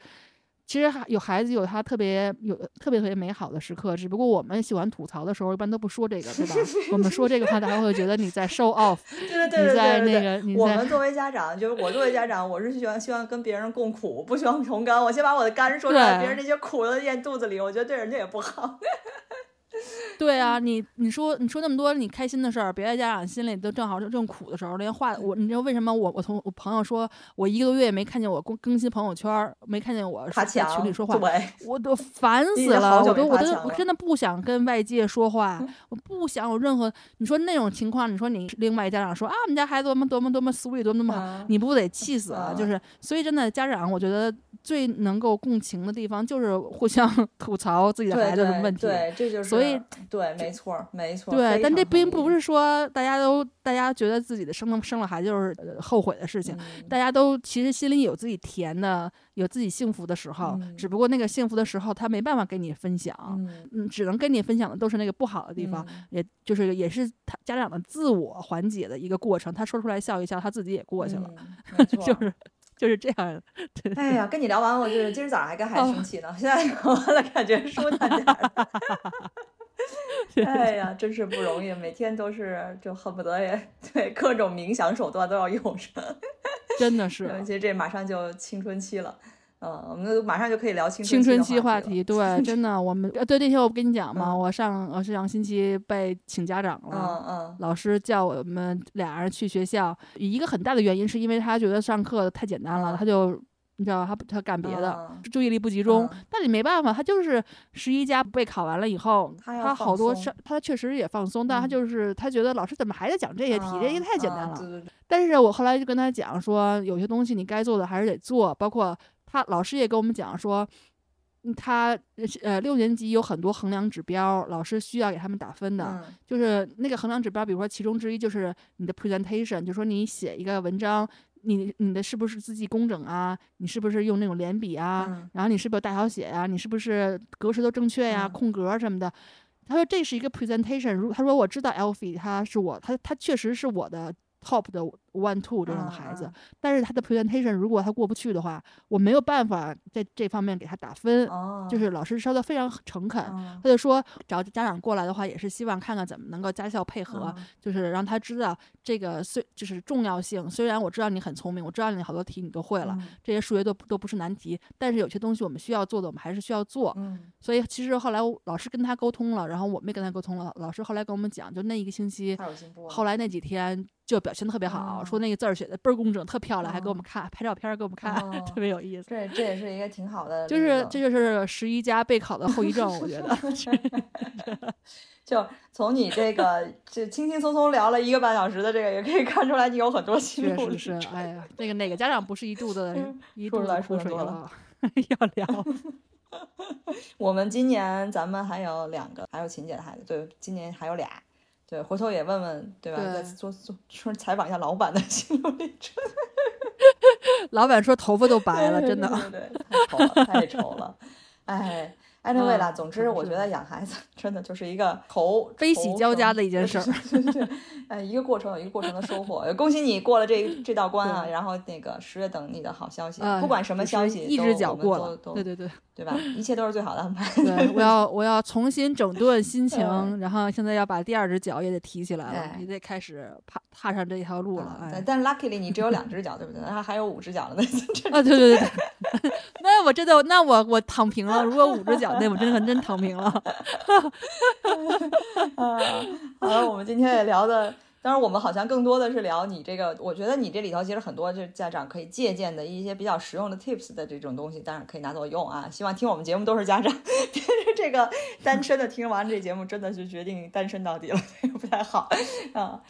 其实还有孩子有他特别有特别特别美好的时刻，只不过我们喜欢吐槽的时候，一般都不说这个，对吧？我们说这个话，大家会觉得你在 show off，对对对你对在那对对个我们作为家长，就是我作为家长，我是喜欢希望跟别人共苦，不希望同甘。我先把我的甘说出来，别人那些苦都咽肚子里，我觉得对人家也不好。对啊，你你说你说那么多你开心的事儿，别的家长心里都正好正正苦的时候，连话我你知道为什么我我从我朋友说我一个多月没看见我更更新朋友圈，没看见我爬在群里，说话，我都烦 死了，我都我都我真的不想跟外界说话，我不想有任何你说那种情况，你说你另外家长说啊，我们家孩子多么多么多么 sweet 多么多么好，嗯你不得气死了？嗯就是所以真的家长，我觉得最能够共情的地方就是互相 吐槽自己的孩子的问题。对，这就是所以对，没错儿，没错儿。对，但这并不是说大家都大家觉得自己的生了生了孩子就是呃后悔的事情，嗯大家都其实心里有自己甜的，有自己幸福的时候，嗯只不过那个幸福的时候他没办法跟你分享，嗯嗯，只能跟你分享的都是那个不好的地方，嗯也就是也是他家长的自我缓解的一个过程。他说出来笑一笑，他自己也过去了，嗯 就是就是这样。对，哎呀，跟你聊完，我就是今儿早上还跟孩子哦生气呢，现在聊完了，感觉舒坦点儿了。哎呀，真是不容易，每天都是就恨不得也对各种冥想手段都要用上。真的是尤其这马上就青春期了，嗯，我们马上就可以聊青青春期春期话题，对，真的，我们呃，对那天我不跟你讲吗？嗯我上我上星期被请家长了。嗯嗯老师叫我们俩人去学校，一个很大的原因是因为他觉得上课太简单了，嗯他就你知道他他干别的，嗯注意力不集中。嗯但你没办法，他就是十一家被考完了以后，他他好多事，他确实也放松，但他嗯就是他觉得老师怎么还在讲这些题，这些嗯太简单了。嗯对对对但是我后来就跟他讲说，有些东西你该做的还是得做，包括他老师也跟我们讲说，嗯他呃六年级有很多衡量指标，老师需要给他们打分的。嗯就是那个衡量指标，比如说其中之一就是你的 presentation，就说你写一个文章，你你的是不是字迹工整啊？你是不是用那种连笔啊？嗯然后你是不是有大小写啊、你是不是格式都正确呀、嗯空格什么的？他说这是一个 presentation，如他说我知道 Alfie 他是我，他他确实是我的 top 的 one two 这样的孩子，嗯但是他的 presentation 如果他过不去的话，我没有办法在这方面给他打分。哦，就是老师说的非常诚恳，嗯他就说找家长过来的话，也是希望看看怎么能够家校配合，嗯就是让他知道这个虽就是重要性。虽然我知道你很聪明，我知道你好多题你都会了，嗯这些数学都都不是难题，但是有些东西我们需要做的，我们还是需要做。嗯所以其实后来我老师跟他沟通了，然后我们也跟他沟通了。老师后来跟我们讲，就那一个星期。后来那几天就表现得特别好，哦说那个字儿写的倍儿工整，特漂亮，还给我哦们看拍照片儿给我们看，哦 特别有意思。这这也是一个挺好的，就是这就是十一家备考的后遗症，我觉得。就从你这个这轻轻松松聊了一个半小时的这个，也可以看出来你有很多心路是是是，哎呀，那个哪个家长不是一肚子一肚子苦说水了？要聊，我们今年咱们还有两个，还有琴姐的孩子，对，今年还有俩，对，回头也问问，对吧？对再做做说采访一下老板的 心路历程，老板说头发都白了，真的。对对对，太丑了，太丑了，哎。Anyway 总之我觉得养孩子 真的就是一个头悲喜交加的一件事事儿。对一个过程有一个过程的收获，恭喜你过了这这道关啊！然后那个十月等你的好消息，呃不管什么消息，一只脚过了，对对对对吧？一切都是最好的安排。对，我要我要重新整顿心情，嗯然后现在要把第二只脚也得提起来了哎，也得开始踏踏上这条路了但，但 luckily 你只有两只脚，对不对？然后还有五只脚的那这啊，对对对对，那我真的，那我我躺平了。如果五只脚，那我真的真躺平了。啊，好了，我们今天也聊的，当然我们好像更多的是聊你这个，我觉得你这里头其实很多就是家长可以借鉴的一些比较实用的 tips 的这种东西，当然可以拿走用啊。希望听我们节目都是家长，这个单身的听完这节目真的是决定单身到底了，这 个不太好啊。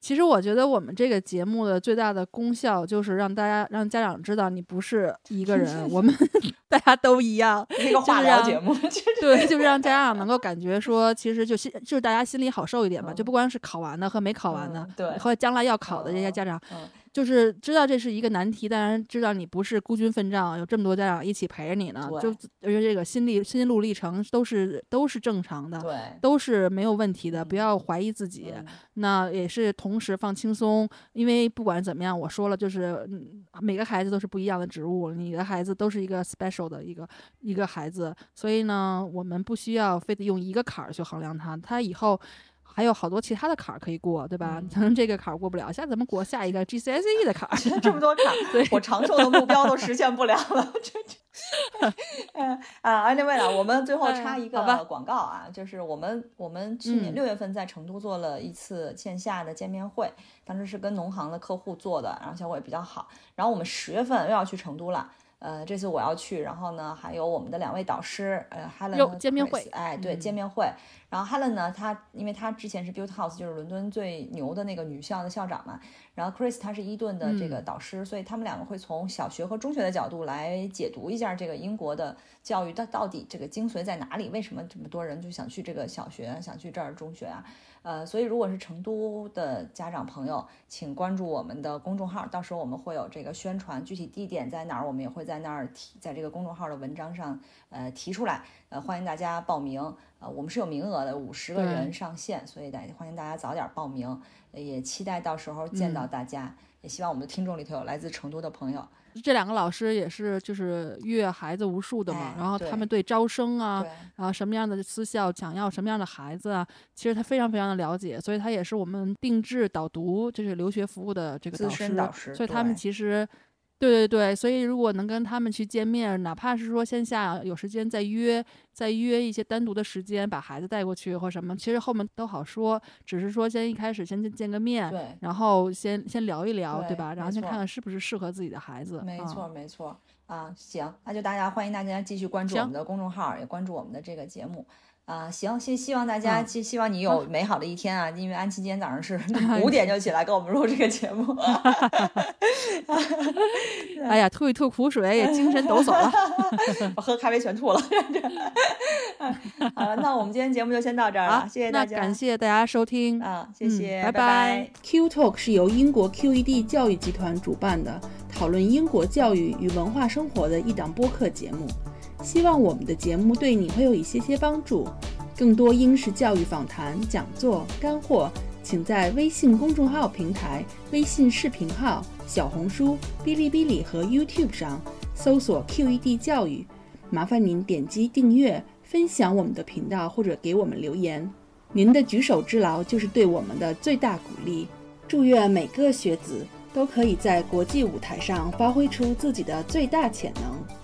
其实我觉得我们这个节目的最大的功效就是让大家让家长知道你不是一个人，我们 大家都一样。那个话聊节目，对，就是让家长能够感觉说，其实就心就是大家心里好受一点吧，就嗯不光是考完的和没考完的嗯，对和将来要考的这些家长，嗯就是知道这是一个难题，当然知道你不是孤军奋战，有这么多家长一起陪着你呢，就对而且这个心历心路历程都是都是正常的，对，都是没有问题的，嗯不要怀疑自己。嗯那也是同时放轻松，因为不管怎么样，我说了，就是嗯，每个孩子都是不一样的植物，你的孩子都是一个 special 的一个一个孩子，所以呢，我们不需要非得用一个坎儿去衡量他，他以后。还有好多其他的坎儿可以过，对吧？嗯可能 这个坎儿过不了，下次咱们过下一个 GCSE 的坎儿。这么多坎对，我长寿的目标都实现不了了。这这，嗯啊，anyway 了，我们最后插一个广告啊，就是我们我们去年嗯六月份在成都做了一次线下的见面会，当时是跟农行的客户做的，然后效果也比较好。然后我们十月份又要去成都了。呃，这次我要去，然后呢，还有我们的两位导师，呃，Helen 见面会哎，对，见面会。然后 Helen 呢，她因为她之前是 Build House，就是伦敦最牛的那个女校的校长嘛，然后 Chris 他是伊顿的这个嗯导师，所以他们两个会从小学和中学的角度来解读一下这个英国的教育到到底这个精髓在哪里？为什么这么多人就想去这个小学，想去这儿中学啊？呃，所以如果是成都的家长朋友，请关注我们的公众号，到时候我们会有这个宣传，具体地点在哪儿，我们也会在那儿提，在这个公众号的文章上呃提出来，呃，欢迎大家报名。呃，我们是有名额的，五十个人上线，所以大欢迎大家早点报名，呃也期待到时候见到嗯大家。也希望我们的听众里头有来自成都的朋友。这两个老师也是就是阅孩子无数的嘛哎，然后他们对招生啊，然后什么样的私校想要什么样的孩子啊，其实他非常非常的了解，所以他也是我们定制导读就是留学服务的这个资导师，深导师所以他们其实。对对对，所以如果能跟他们去见面，哪怕是说线下有时间再约，再约一些单独的时间，把孩子带过去或什么，其实后面都好说。只是说先一开始先见见个面，对，然后先先聊一聊，对对吧？然后先看看是不是适合自己的孩子。啊没错，没错啊，行，那就大家欢迎大家继续关注我们的公众号，也关注我们的这个节目。啊，行，希希望大家，嗯希希望你有美好的一天啊！因为安琪今天早上是 五点就起来跟我们录这个节目，哎呀，吐一吐苦水，也精神抖擞了。我喝咖啡全吐了。好了，那我们今天节目就先到这儿了，好，谢谢大家。感谢大家收听。啊，谢嗯谢，拜拜拜 Q Talk 是由英国 QED 教育集团主办的，讨论英国教育与文化生活的一档播客节目。希望我们的节目对你会有一些些帮助。更多英式教育访谈、讲座、干货，请在微信公众号平台、微信视频号、小红书、哔哩哔哩和 YouTube 上搜索 QED 教育。麻烦您点击订阅、分享我们的频道或者给我们留言。您的举手之劳就是对我们的最大鼓励。祝愿每个学子都可以在国际舞台上发挥出自己的最大潜能。